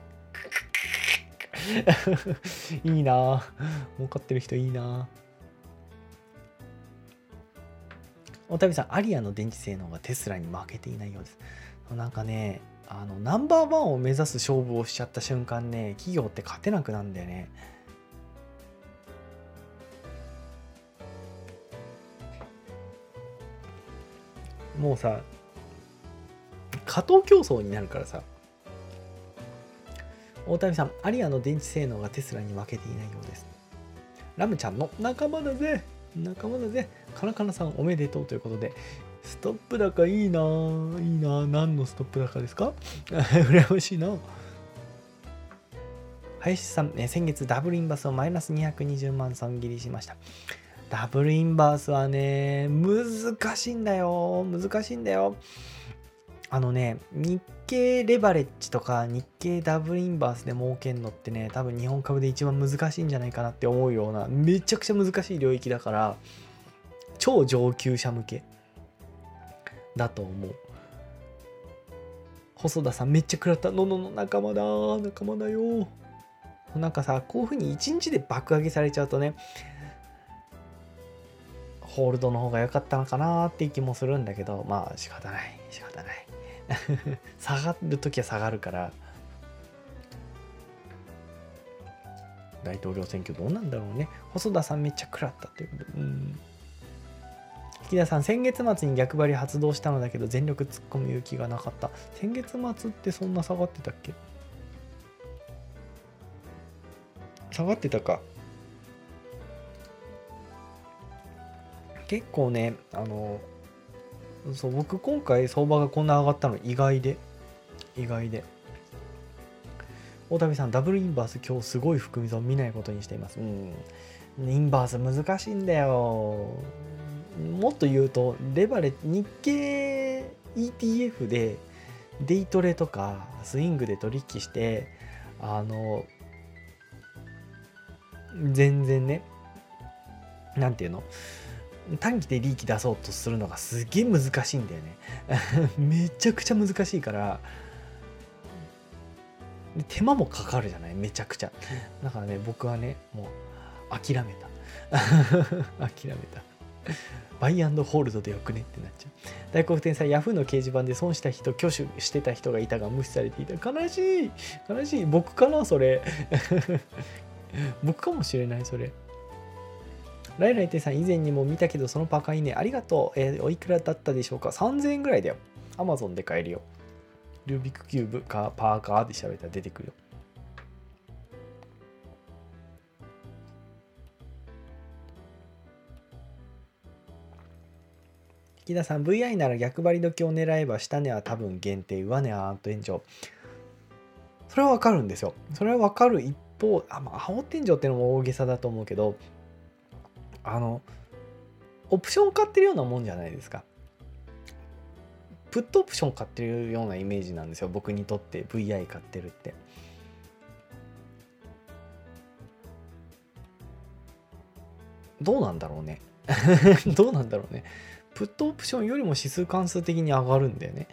いいな儲かってる人いいなおたびさん、アリアの電池性能がテスラに負けていないようです。なんかね、あのナンバーワンを目指す勝負をしちゃった瞬間ね、企業って勝てなくなんだよね。もうさ、加藤競争になるからさ、大谷さん、アリアの電池性能がテスラに負けていないようです。ラムちゃんの仲間だぜ仲間だぜカナカナさんおめでとうということで、ストップ高いいなぁ。いいなぁ。何のストップ高ですか？羨ましいな林さん、先月ダブルインバースをマイナス220万損切りしました。ダブルインバースはね、難しいんだよ。難しいんだよ。あのね、日経レバレッジとか日経ダブルインバースで儲けんのってね、多分日本株で一番難しいんじゃないかなって思うような、めちゃくちゃ難しい領域だから、超上級者向けだと思う。細田さんめっちゃ食らった。ののの仲間だ仲間だよ。なんかさ、こういう風に一日で爆上げされちゃうとね、ホールドの方が良かったのかなっていう気もするんだけど、まあ仕方ない、仕方ない。下がる時は下がるから、大統領選挙どうなんだろうね。細田さんめっちゃ食らったっていうこと。うん引田さん、先月末に逆張り発動したのだけど、全力突っ込む勇気がなかった。先月末ってそんな下がってたっけ？下がってたか。結構ね、あの、そう、僕今回相場がこんな上がったの意外で、意外で。大谷さん、ダブルインバース今日すごい含み損見ないことにしています。うん。インバース難しいんだよ。もっと言うと、レバレ日経 ETF でデイトレとかスイングで取引して、あの、全然ね、なんていうの短期で利益出そうとするのがすげえ難しいんだよね。めちゃくちゃ難しいから手間もかかるじゃない？めちゃくちゃ。だからね僕はねもう諦めた。諦めた。バイアンドホールドでよくね？ってなっちゃう。大黒天才ヤフーの掲示板で損した人挙手してた人がいたが無視されていた。悲しい。悲しい。僕かなそれ。僕かもしれないそれ。ライライテさん以前にも見たけどそのパーカーいいねありがとう、えー、おいくらだったでしょうか？3000円ぐらいだよ。Amazon で買えるよ。ルービックキューブかパーカーで調べたら出てくるよ。木田さん VI なら逆張り時を狙えば下値は多分限定上値はアート炎上それはわかるんですよ。それはわかる一方あ、まあ、青天井ってのも大げさだと思うけどあのオプション買ってるようなもんじゃないですか。プットオプション買ってるようなイメージなんですよ僕にとって VI 買ってるって。どうなんだろうね。どうなんだろうね。プットオプションよりも指数関数的に上がるんだよね。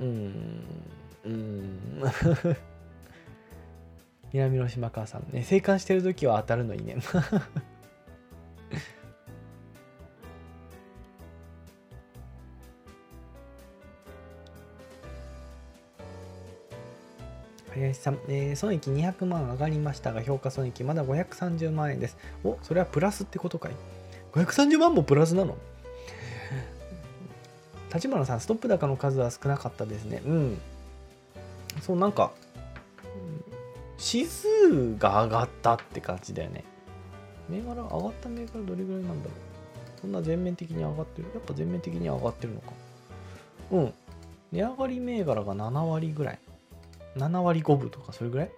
うん。うん。南の島川さんね。生還してる時は当たるのにね。林さん、えー、損益200万上がりましたが、評価損益まだ530万円です。お、それはプラスってことかい ?530 万もプラスなの？立花さん、ストップ高の数は少なかったですね。うん。そう、なんか、指数が上がったって感じだよね。銘柄、上がった銘柄どれぐらいなんだろう？そんな全面的に上がってる？やっぱ全面的に上がってるのか。うん。値上がり銘柄が7割ぐらい。7割5分とかそれぐらい？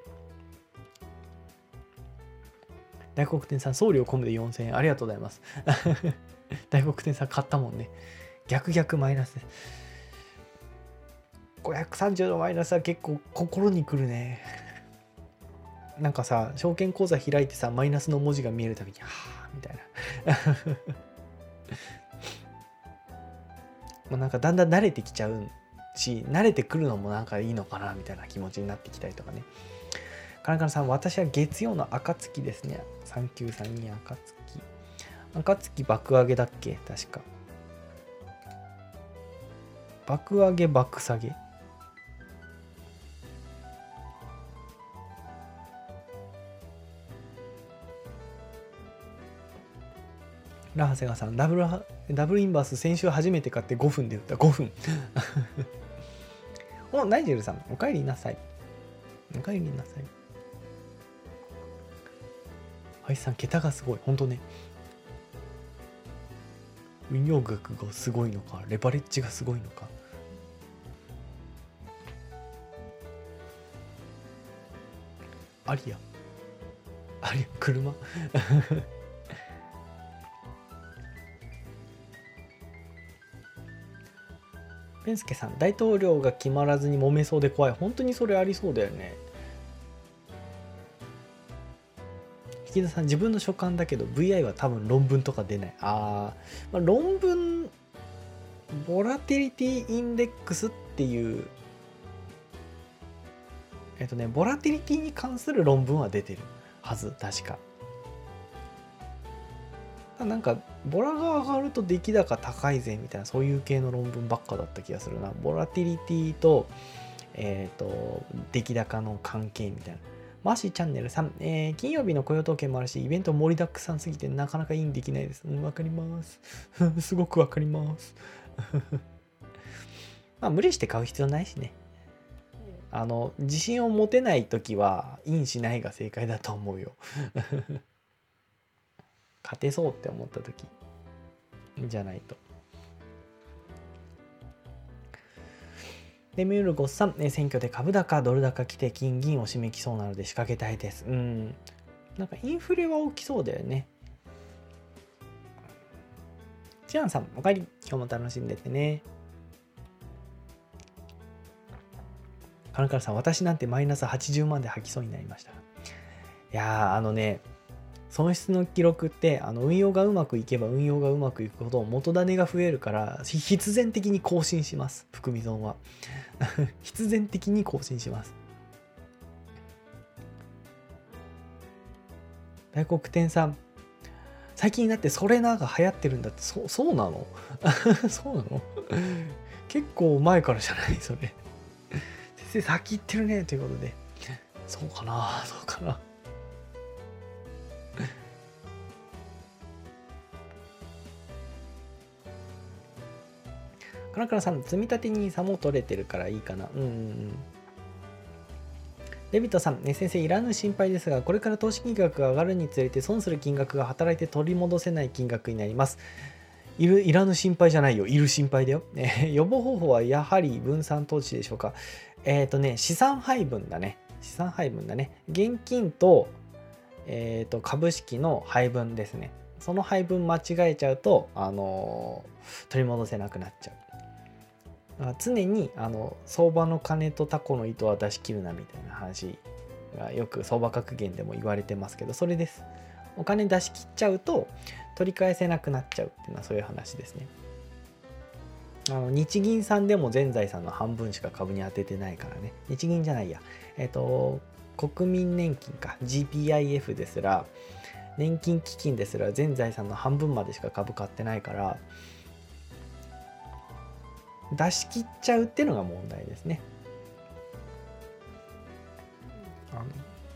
大黒天さん、送料込むで4000円。ありがとうございます。大黒天さん買ったもんね。逆逆マイナスです。530のマイナスは結構心にくるね。なんかさ、証券口座開いてさ、マイナスの文字が見えるたびに、はぁ、みたいな。まあなんかだんだん慣れてきちゃうし、慣れてくるのもなんかいいのかな、みたいな気持ちになってきたりとかね。カナカナさん、私は月曜の暁ですね。3932暁。暁爆上げだっけ？確か。爆上げ爆下げラハセガさん、ダブルダブルインバース先週初めて買って5分で売った。5分。お、ナイジェルさん、お帰りなさい。お帰りなさい。アイさん、桁がすごい。ほんとね。運用額がすごいのか、レバレッジがすごいのか。アリア。あれ車？ペンスケさん大統領が決まらずに揉めそうで怖い。本当にそれありそうだよね。引田さん自分の所感だけど VI は多分論文とか出ない。あ、まあ論文ボラティリティインデックスっていうえっとねボラティリティに関する論文は出てるはず確か。なんかボラが上がると出来高高いぜみたいなそういう系の論文ばっかだった気がするなボラティリティとえっ、ー、と出来高の関係みたいなマシチャンネル3、えー、金曜日の雇用統計もあるし、イベント盛りだくさんすぎてなかなかインできないです。うん、わかります。すごくわかります。まあ、無理して買う必要ないしね。あの、自信を持てない時は、インしないが正解だと思うよ。勝てそうって思った時じゃないと。で、ミュールゴッさん、ね、選挙で株高、ドル高来て金銀を締めきそうなので仕掛けたいです。うん。なんかインフレは起きそうだよね。チアンさん、おかえり。今日も楽しんでてね。カラカラさん、私なんてマイナス80万で吐きそうになりました。いや、あのね、損失の記録ってあの運用がうまくいけば運用がうまくいくほど元種が増えるから必然的に更新します。含み損は。必然的に更新します。大黒天さん。最近になってそれなが流行ってるんだってそそうなの？そうなの？結構前からじゃない？それ。先生先行ってるねということで。そうかなそうかな。カラカラさん、積み立て NISA も取れてるからいいかな。うんうん。デビットさん、ね、先生、いらぬ心配ですが、これから投資金額が上がるにつれて損する金額が働いて取り戻せない金額になります。いるいらぬ心配じゃないよ。いる心配だよ。え 予防方法はやはり分散投資でしょうか。えっ、ー、とね、資産配分だね。資産配分だね。現金と,、えーと、株式の配分ですね。その配分間違えちゃうと、あのー、取り戻せなくなっちゃう。常にあの相場の金とタコの糸は出し切るなみたいな話がよく相場格言でも言われてますけどそれです。お金出し切っちゃうと取り返せなくなっちゃうっていうのはそういう話ですね。あの日銀さんでも全財産の半分しか株に当ててないからね。日銀じゃないや。えっ、と国民年金か。GPIF ですら年金基金ですら全財産の半分までしか株買ってないから出し切っちゃうっていうのが問題ですね。あの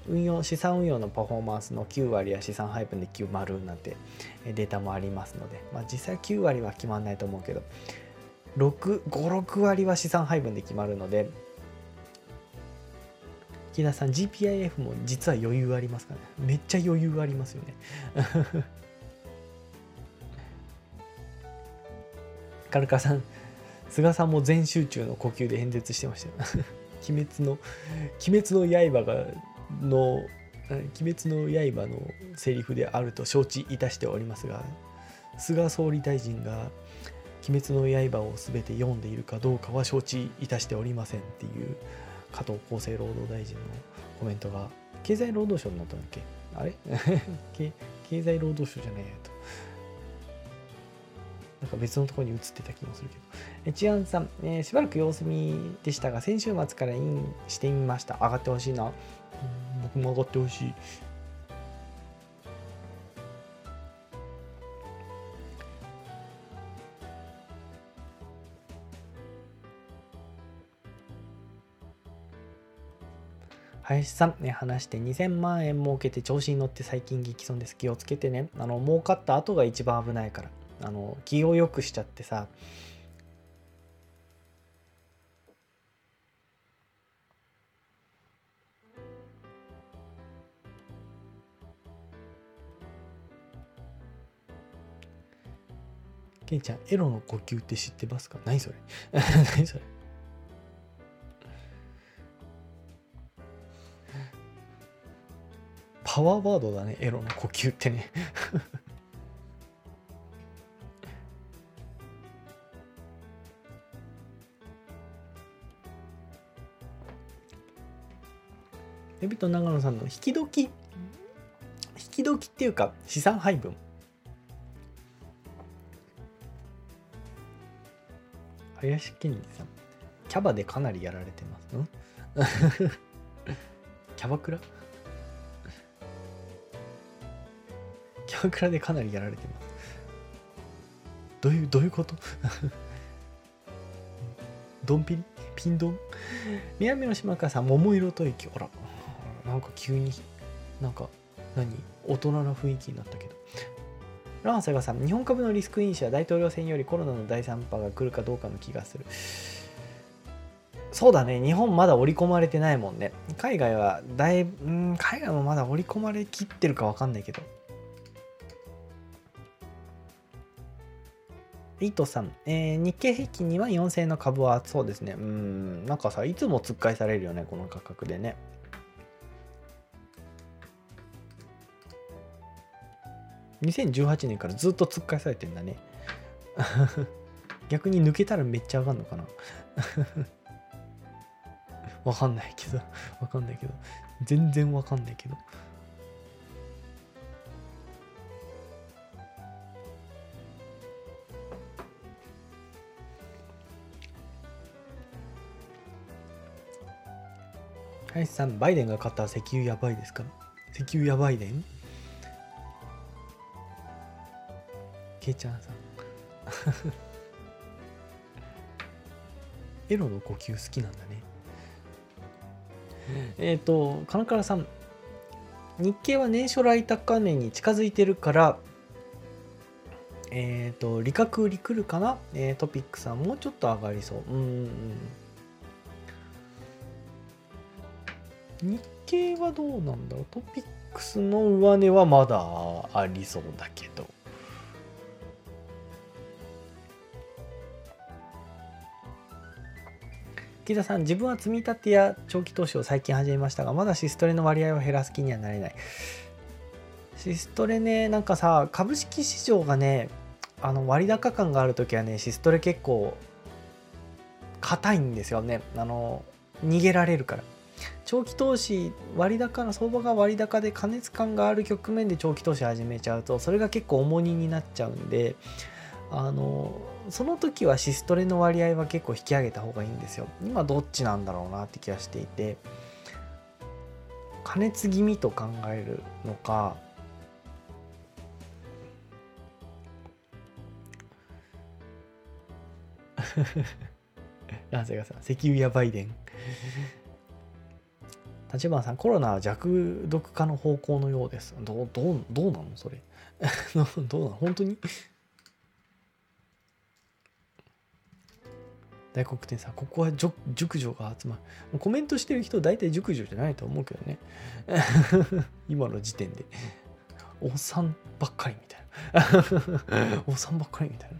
運用資産運用のパフォーマンスの9割や資産配分で決まるなんてデータもありますので、まあ、実際9割は決まらないと思うけど56割は資産配分で決まるので木田さん GPIF も実は余裕ありますからね？めっちゃ余裕ありますよね カルカさん菅さんも全集中の呼吸で演説してましたよ。鬼滅の鬼滅の刃がの鬼滅の刃のセリフであると承知いたしておりますが菅総理大臣が鬼滅の刃を全て読んでいるかどうかは承知いたしておりませんっていう加藤厚生労働大臣のコメントが経済労働省になったんだっけ？あれ？経済労働省じゃないやと。なんか別のところに移ってた気もするけど。えチアンさん、えー、しばらく様子見でしたが、先週末からインしてみました。上がってほしいな。僕も上がってほしい。林さん、ね、話して2000万円儲けて調子に乗って最近激損です。気をつけてね。あの、儲かった後が一番危ないから。あの気を良くしちゃってさ。ケンちゃん、エロの呼吸って知ってますか？何それ？何それ？パワーワードだねエロの呼吸ってね。エビと長野さんの引き時引き時っていうか資産配分。林健二さん。キャバでかなりやられてますうん キャバクラ？キャバクラでかなりやられてます。どういうどういうこと？ドンピリ？ピンドン？南の島川さん桃色吐息。あら。なんか急になんか何？大人な雰囲気になったけど。ランセガさん日本株のリスク因子は大統領選よりコロナの第3波が来るかどうかの気がする。そうだね。日本まだ織り込まれてないもんね。海外はだいぶん海外もまだ織り込まれきってるか分かんないけど。イートさん、えー、日経平均には4000円の株はそうですね。うんなんかさいつもつっかえされるよねこの価格でね。2018年からずっと突っ返されてんだね。逆に抜けたらめっちゃ上がるのかな。わかんないけど。わかんないけど。全然わかんないけど。林さん、バイデンが買った石油やばいですか？石油やばいでん？ケイちゃんさん。エロの呼吸好きなんだね。えっ、ー、とカナカラさん。日経は年初来高値に近づいてるからえっ、ー、と利確売り来るかな、えー、トピックさんもうちょっと上がりそう。うん。日経はどうなんだろう？トピックスの上値はまだありそうだけど。木田さん、自分は積み立てや長期投資を最近始めましたが、まだシストレの割合を減らす気にはなれない。シストレね、なんかさ、株式市場がね、あの割高感があるときはね、シストレ結構硬いんですよね。あの、逃げられるから。長期投資割高な相場が割高で加熱感がある局面で長期投資始めちゃうとそれが結構重荷になっちゃうんであのその時はシストレの割合は結構引き上げた方がいいんですよ。今どっちなんだろうなって気がしていて。加熱気味と考えるのか。ランセガさ石油やバイデン。立花さんコロナは弱毒化の方向のようです。どうどうどうなのそれ。どうなの？本当に？大黒天さん、ここは熟女が集まる。コメントしてる人、大体熟女じゃないと思うけどね。今の時点で。おっさんばっかりみたいな。おっさんばっかりみたいな。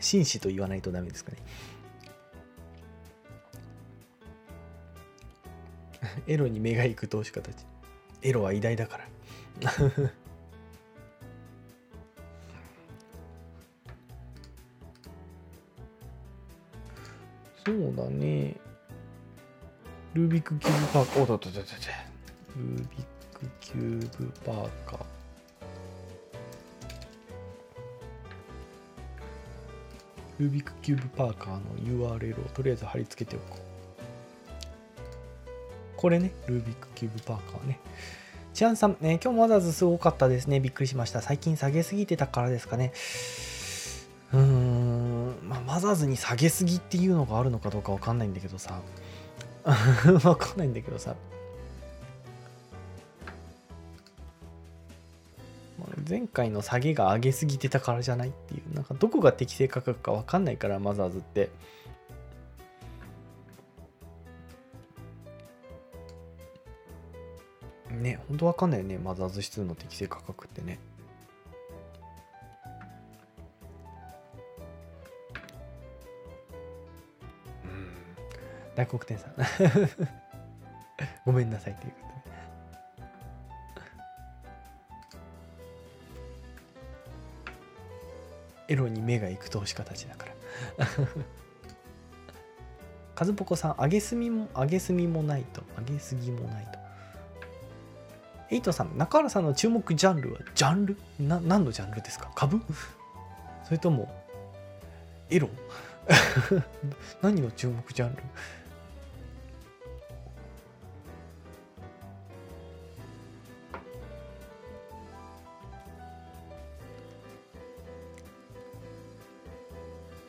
紳士と言わないとダメですかね。エロに目が行く投資家たち。エロは偉大だから。そうだね。ルービックキューブパーカー。おだだだだだ。ルービックキューブパーカー。ルービックキューブパーカーの URL をとりあえず貼り付けておこう。これね、ルービックキューブパーカーね。チアンさん、ね、今日マザーズすごかったですね。びっくりしました。最近下げすぎてたからですかね。うーん、まあ、マザーズに下げすぎっていうのがあるのかどうかわかんないんだけどさ。わかんないんだけどさ。前回の下げが上げすぎてたからじゃないっていう、なんかどこが適正価格かわかんないから、マザーズって。ねほんとわかんないよね。マザーズ指数の適正価格ってね。うん。大黒天さん。ごめんなさいということエロに目が行く投資家たちだから。カズポコさん、上げすみも、上げすみもないと。上げすぎもないと。エイトさん、中原さんの注目ジャンルは、ジャンル？な何のジャンルですか？株？それとも、エロ？何の注目ジャンル？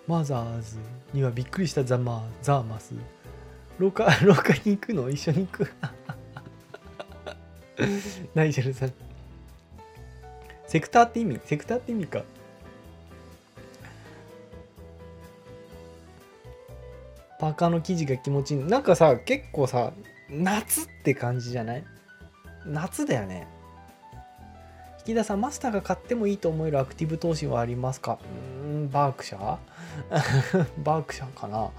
マザーズにはびっくりしたザマーザーマス。廊下 廊下に行くの？一緒に行く？ナイジェルさん。セクターって意味？セクターって意味か。パーカーの生地が気持ちいい。なんかさ結構さ夏って感じじゃない？夏だよね。引田さんマスターが買ってもいいと思えるアクティブ投資はありますか？うんバークシャー？バークシャーかな。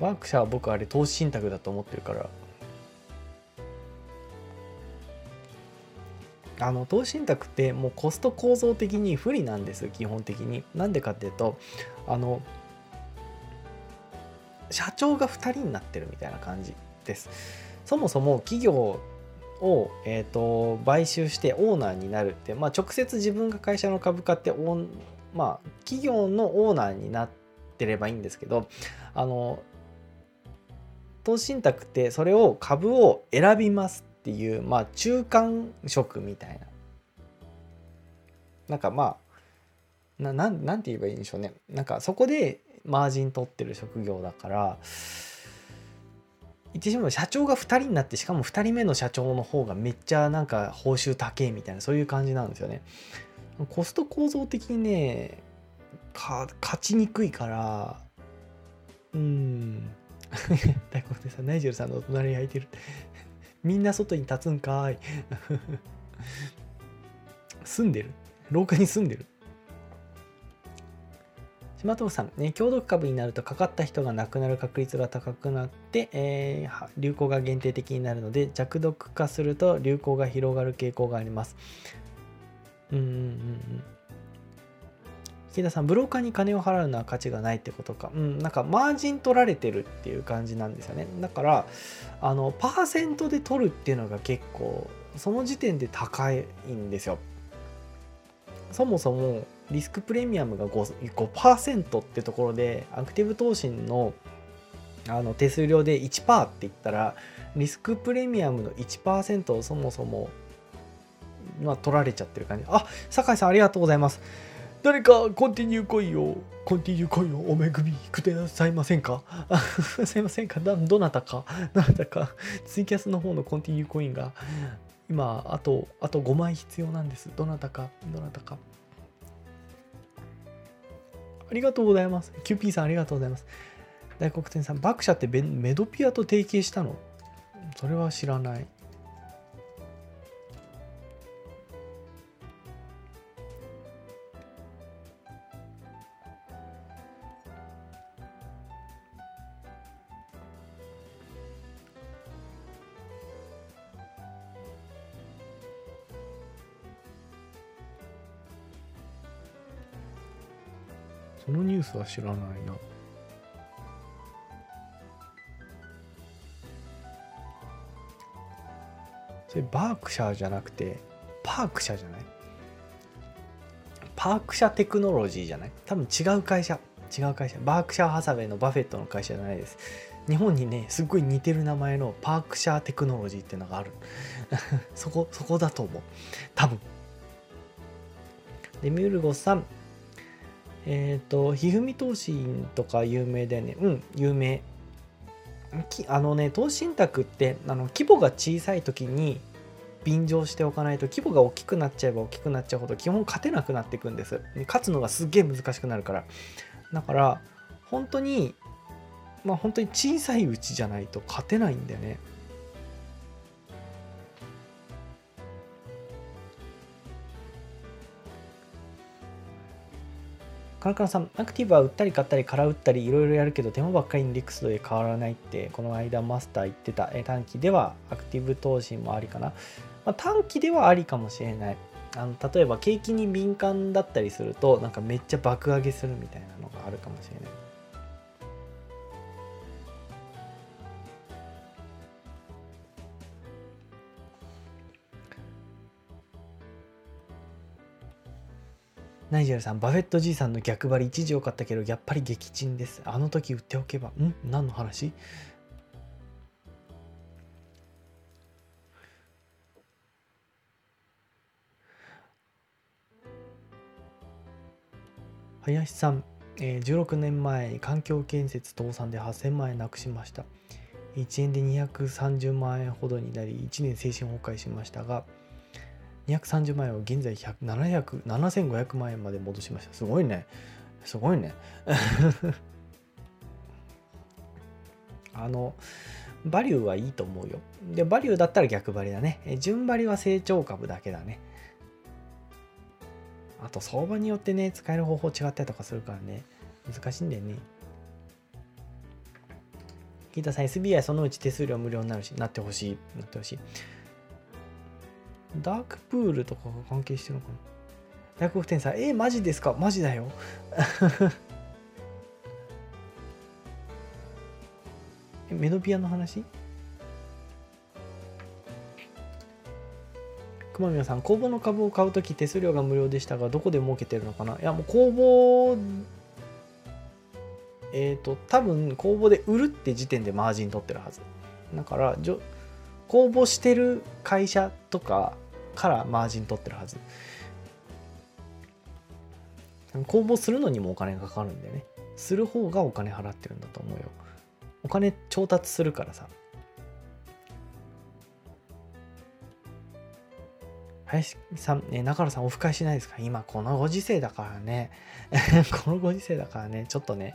バークシャーは僕あれ投資信託だと思ってるから。あの投資信託ってもうコスト構造的に不利なんです基本的に。なんでかっていうとあの社長が2人になってるみたいな感じです。そもそも企業を、えーと、買収してオーナーになるって、まあ、直接自分が会社の株買ってオ、まあ、企業のオーナーになってればいいんですけどあの投資信託ってそれを株を選びますっていう、まあ、中間職みたいな。なんかまあななんなんて言えばいいんでしょうね。なんかそこでマージン取ってる職業だから言ってしまう社長が2人になってしかも2人目の社長の方がめっちゃなんか報酬高えみたいなそういう感じなんですよね。コスト構造的にね勝ちにくいからうん。大黒でさナイジェルさんのお隣に空いてる。みんな外に立つんかい 住んでる？廊下に住んでる？島藤さん、ね、強毒株になるとかかった人が亡くなる確率が高くなって、えー、流行が限定的になるので弱毒化すると流行が広がる傾向があります。うんうんうんうん。池田さん、ブローカーに金を払うのは価値がないってことか。うん、なんかマージン取られてるっていう感じなんですよね。だから、あの、パーセントで取るっていうのが結構、その時点で高いんですよ。そもそもリスクプレミアムが 5%, 5ってところでアクティブ投資のあの手数料で1%って言ったらリスクプレミアムの1%をそもそも、まあ、取られちゃってる感じあ酒井さんありがとうございます誰かコンティニューコインをコンティニューコインをおめぐみくださいませんか？すいませんか？どなたか？どなたか？ツイキャスの方のコンティニューコインが今あとあと5枚必要なんです。どなたか？どなたか？ありがとうございます。QP さんありがとうございます。大黒天さん、バクシャってメドピアと提携したの？それは知らない。そのニュースは知らないな。それバークシャーじゃなくてパークシャーじゃない？パークシャーテクノロジーじゃない？多分違う会社。違う会社。バークシャーハサウェイのバフェットの会社じゃないです。日本にねすっごい似てる名前のパークシャーテクノロジーっていうのがある。そこそこだと思う。多分。でミュルゴさんえっ、ー、と、ひふみ投信とか有名だよね。うん、有名。あのね、投資信託ってあの規模が小さい時に便乗しておかないと規模が大きくなっちゃえば大きくなっちゃうほど基本勝てなくなっていくんです。勝つのがすっげえ難しくなるから。だから本当にまあ本当に小さいうちじゃないと勝てないんだよね。カラカラさん、アクティブは売ったり買ったり、空売ったり、いろいろやるけど、手間ばっかりにリクストで変わらないって、この間マスター言ってた、え短期ではアクティブ投資もありかな。まあ、短期ではありかもしれない。あの例えば景気に敏感だったりするとなんかめっちゃ爆上げするみたいなのがあるかもしれない。ナイジェルさん、バフェットじいさんの逆張り一時良かったけど、やっぱり撃沈です。あの時売っておけば、ん？何の話？林さん、えー、16年前に環境建設倒産で8000万円なくしました。1円で230万円ほどになり、1年精神崩壊しましたが、230万円を現在7500万円まで戻しました。すごいね。すごいね。あの、バリューはいいと思うよ。で、バリューだったら逆張りだね。順張りは成長株だけだね。あと相場によってね、使える方法違ったりとかするからね、難しいんだよね。聞いたさん、SBI そのうち手数料無料になるし、なってほしい、なってほしい。ダークプールとかが関係してるのかな？大黒天さん、えー、マジですか？マジだよ。え、メノピアの話？熊宮さん、公募の株を買うとき手数料が無料でしたが、どこで儲けてるのかな？いや、もう公募、えっ、ー、と、多分公募で売るって時点でマージン取ってるはず。だから、じょ公募してる会社とかからマージン取ってるはず。公募するのにもお金がかかるんでね。する方がお金払ってるんだと思うよ。お金調達するからさ。林さん、え中原さん、オフ会しないですか？今、このご時世だからね。このご時世だからね、ちょっとね。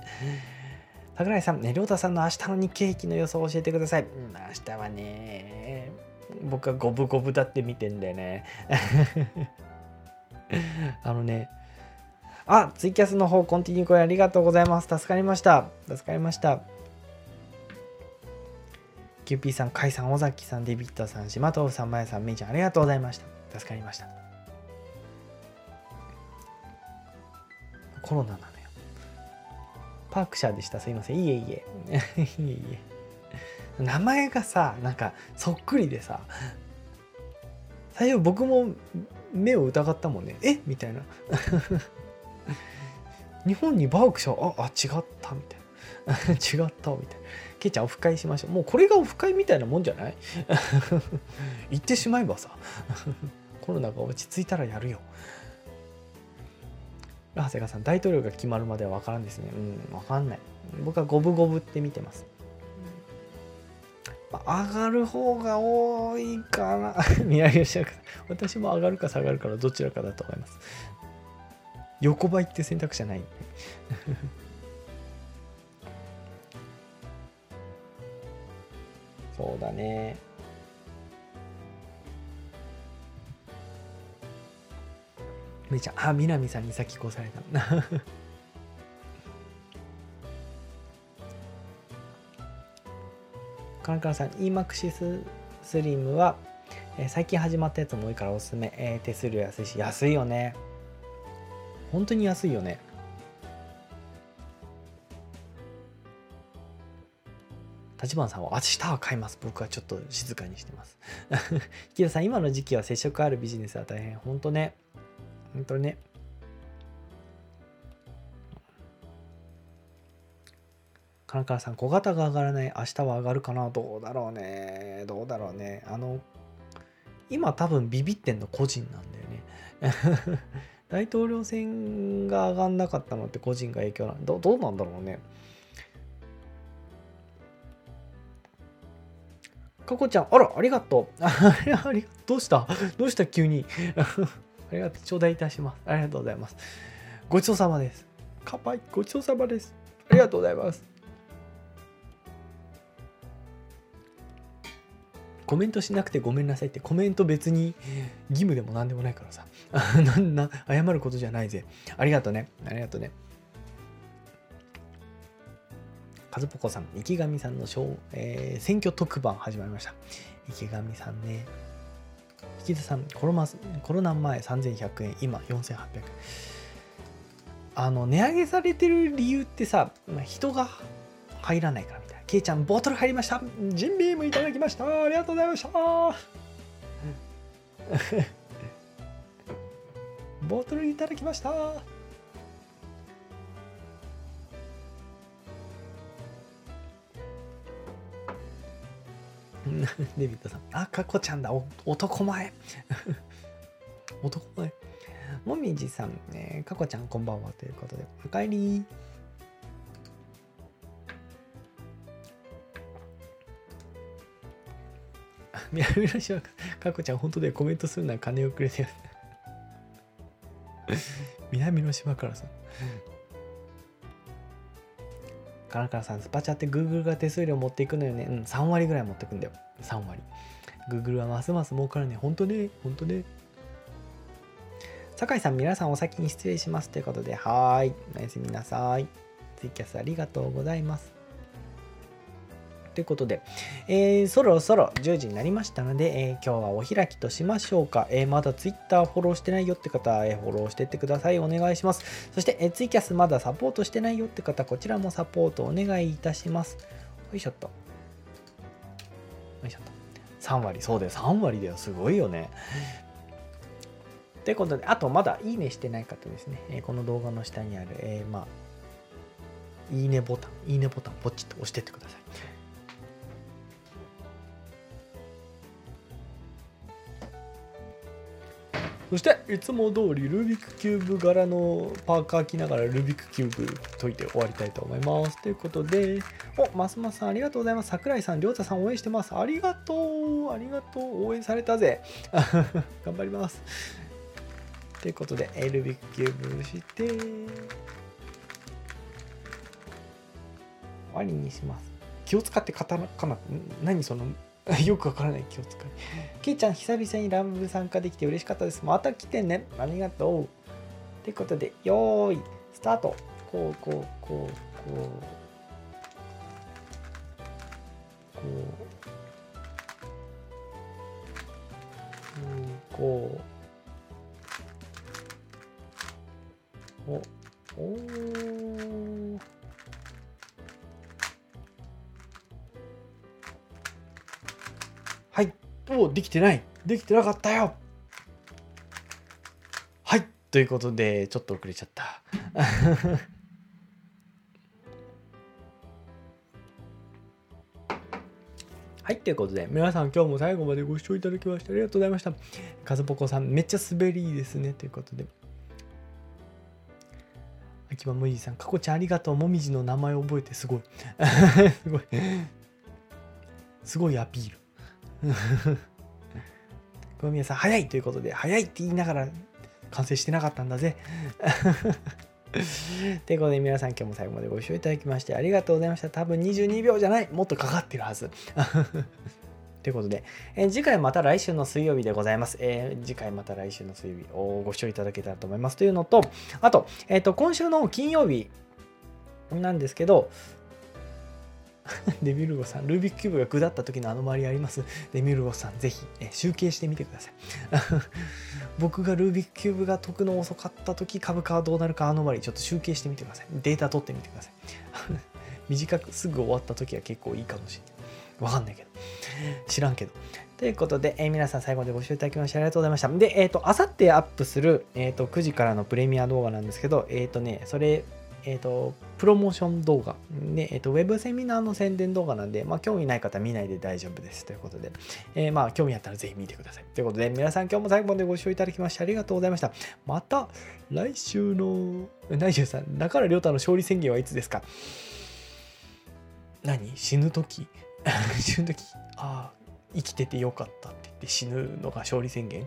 桜井さん、ね、亮太さんの明日の日経平均の予想を教えてください。うん、明日はね、僕は五分五分だって見てんだよね。あのね、あ、ツイキャスの方、コンティニューコインありがとうございます。助かりました。助かりました。キューピーさん、カイさん、尾崎さん、デビットさん、島豆腐さん、まやさん、めいちゃん、ありがとうございました。助かりましたコロナなパークシャーでした。すいません。いえいえ。いえいえ。名前がさなんかそっくりでさ最初僕も目を疑ったもんね。え？みたいな。日本にバークシャー？ああ違った。みたいな。違った。みたいな。ケイちゃんオフ会しましょう。もうこれがオフ会みたいなもんじゃない？言ってしまえばさ。コロナが落ち着いたらやるよ。長谷川さん、大統領が決まるまでは分からんですね。うん、分かんない。僕は五分五分って見てます。まあ、上がる方が多いかな。宮城吉明さん、私も上がるか下がるかのどちらかだと思います。横ばいって選択肢じゃない。そうだね。めちゃあ南さんに先越された。カラカラさん EMAXIS スリムは、えー、最近始まったやつも多いからおすすめ、えー、手数料安いし安いよね。本当に安いよね。立花さんは明日は買います。僕はちょっと静かにしてます。木田さん今の時期は接触あるビジネスは大変。本当ね。本当にね。カナカナさん、小型が上がらない。明日は上がるかな？どうだろうね。どうだろうね。あの、今多分ビビってんの個人なんだよね。大統領選が上がんなかったのって個人が影響などどうなんだろうね。かこちゃん、あら、ありがとう。ありどうした？どうした？急に。ありがとう、頂戴いたします。ありがとうございます。ごちそうさまです。乾杯、ごちそうさまです。ありがとうございます。コメントしなくてごめんなさいってコメント別に義務でも何でもないからさ なんな謝ることじゃないぜありがとうねありがとうねカズポコさん池上さんの、えー、選挙特番始まりました池上さんね引田さんコロナ、コロナ前3100円、今4800円。あの、値上げされてる理由ってさ、人が入らないからみたいな。ケイちゃん、ボトル入りました。ジンビームいただきました。ありがとうございました。ボトルいただきました。デビッドさん。あ、かこちゃんだ。男前。男前。もみじさん、ね、かこちゃんこんばんはということで。おかえり南の島かこちゃん、本当でコメントするなら金をくれてる。南の島からさ。カラカラさん、スパチャって Google が手数料持っていくのよね。うん、3割ぐらい持っていくんだよ。3割。Google はますます儲かるね。ほんとね。ほんとね。酒井さん、皆さんお先に失礼します。ということで、はーい。おやすみなさい。ツイキャスありがとうございます。ということで、えー、そろそろ10時になりましたので、えー、今日はお開きとしましょうか。えー、まだ Twitter フォローしてないよって方、えフォローしてってください。お願いします。そして、えツイキャスまだサポートしてないよって方、こちらもサポートお願いいたします。よいしょっと。よいしょっと。3割、そうだよ。3割だよ。すごいよね。ということで、あとまだいいねしてない方ですね、えこの動画の下にある、えまあ、いいねボタン、いいねボタンポチッと押してってください。そしていつも通りルービックキューブ柄のパーカー着ながらルービックキューブ解いて終わりたいと思います。ということで、お、ますますさんありがとうございます。桜井さん、りょうたさん応援してます。ありがとう。ありがとう。応援されたぜ。頑張ります。ということで、ルービックキューブして、終わりにします。気を使って刀かな何その よくわからない気を使い。けいちゃん、久々にランブ参加できて嬉しかったです。また来てね。ありがとう。ってことで、よーい、スタート。こう、こう、こう、こう。こう。うんこう。お、おー。おできてないできてなかったよはいということでちょっと遅れちゃった はい、ということで、皆さん今日も最後までご視聴いただきましてありがとうございました。カズポコさん、めっちゃ滑りいいですね。ということで。秋葉もじさん、かこちゃんありがとう。もみじの名前覚えてすごい。すごい。すごいアピール。小宮さん、早いということで、早いって言いながら完成してなかったんだぜ。ということで皆さん今日も最後までご視聴いただきましてありがとうございました。多分22秒じゃない。もっとかかってるはず。ということで、えー、次回また来週の水曜日でございます。えー、次回また来週の水曜日をご視聴いただけたらと思います。というのと、あと、えっ、ー、と、今週の金曜日なんですけど、デミルゴさん、ルービックキューブが下った時のアノマリーあります？デミルゴさん、ぜひ、え集計してみてください。僕がルービックキューブが解くの遅かった時、株価はどうなるかアノマリーちょっと集計してみてください。データ取ってみてください。短くすぐ終わった時は結構いいかもしれない。わかんないけど。知らんけど。ということで、えー、皆さん最後までご視聴いただきましてありがとうございました。で、えっ、ー、と、あさってアップする、えっ、ー、と、9時からのプレミア動画なんですけど、えっ、とね、それ、えっ、ー、と、プロモーション動画、ねえーと、ウェブセミナーの宣伝動画なんで、まあ、興味ない方は見ないで大丈夫です。ということで、えー、まあ、興味あったらぜひ見てください。ということで、皆さん今日も最後までご視聴いただきましてありがとうございました。また来週の、来週さん、中原亮太の勝利宣言はいつですか？何？死ぬ時？死ぬ時？ああ、生きててよかったって言って死ぬのが勝利宣言？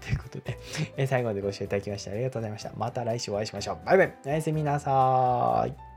ということで、え最後までご視聴いただきましてありがとうございました。また来週お会いしましょう。バイバイおやすみなさい。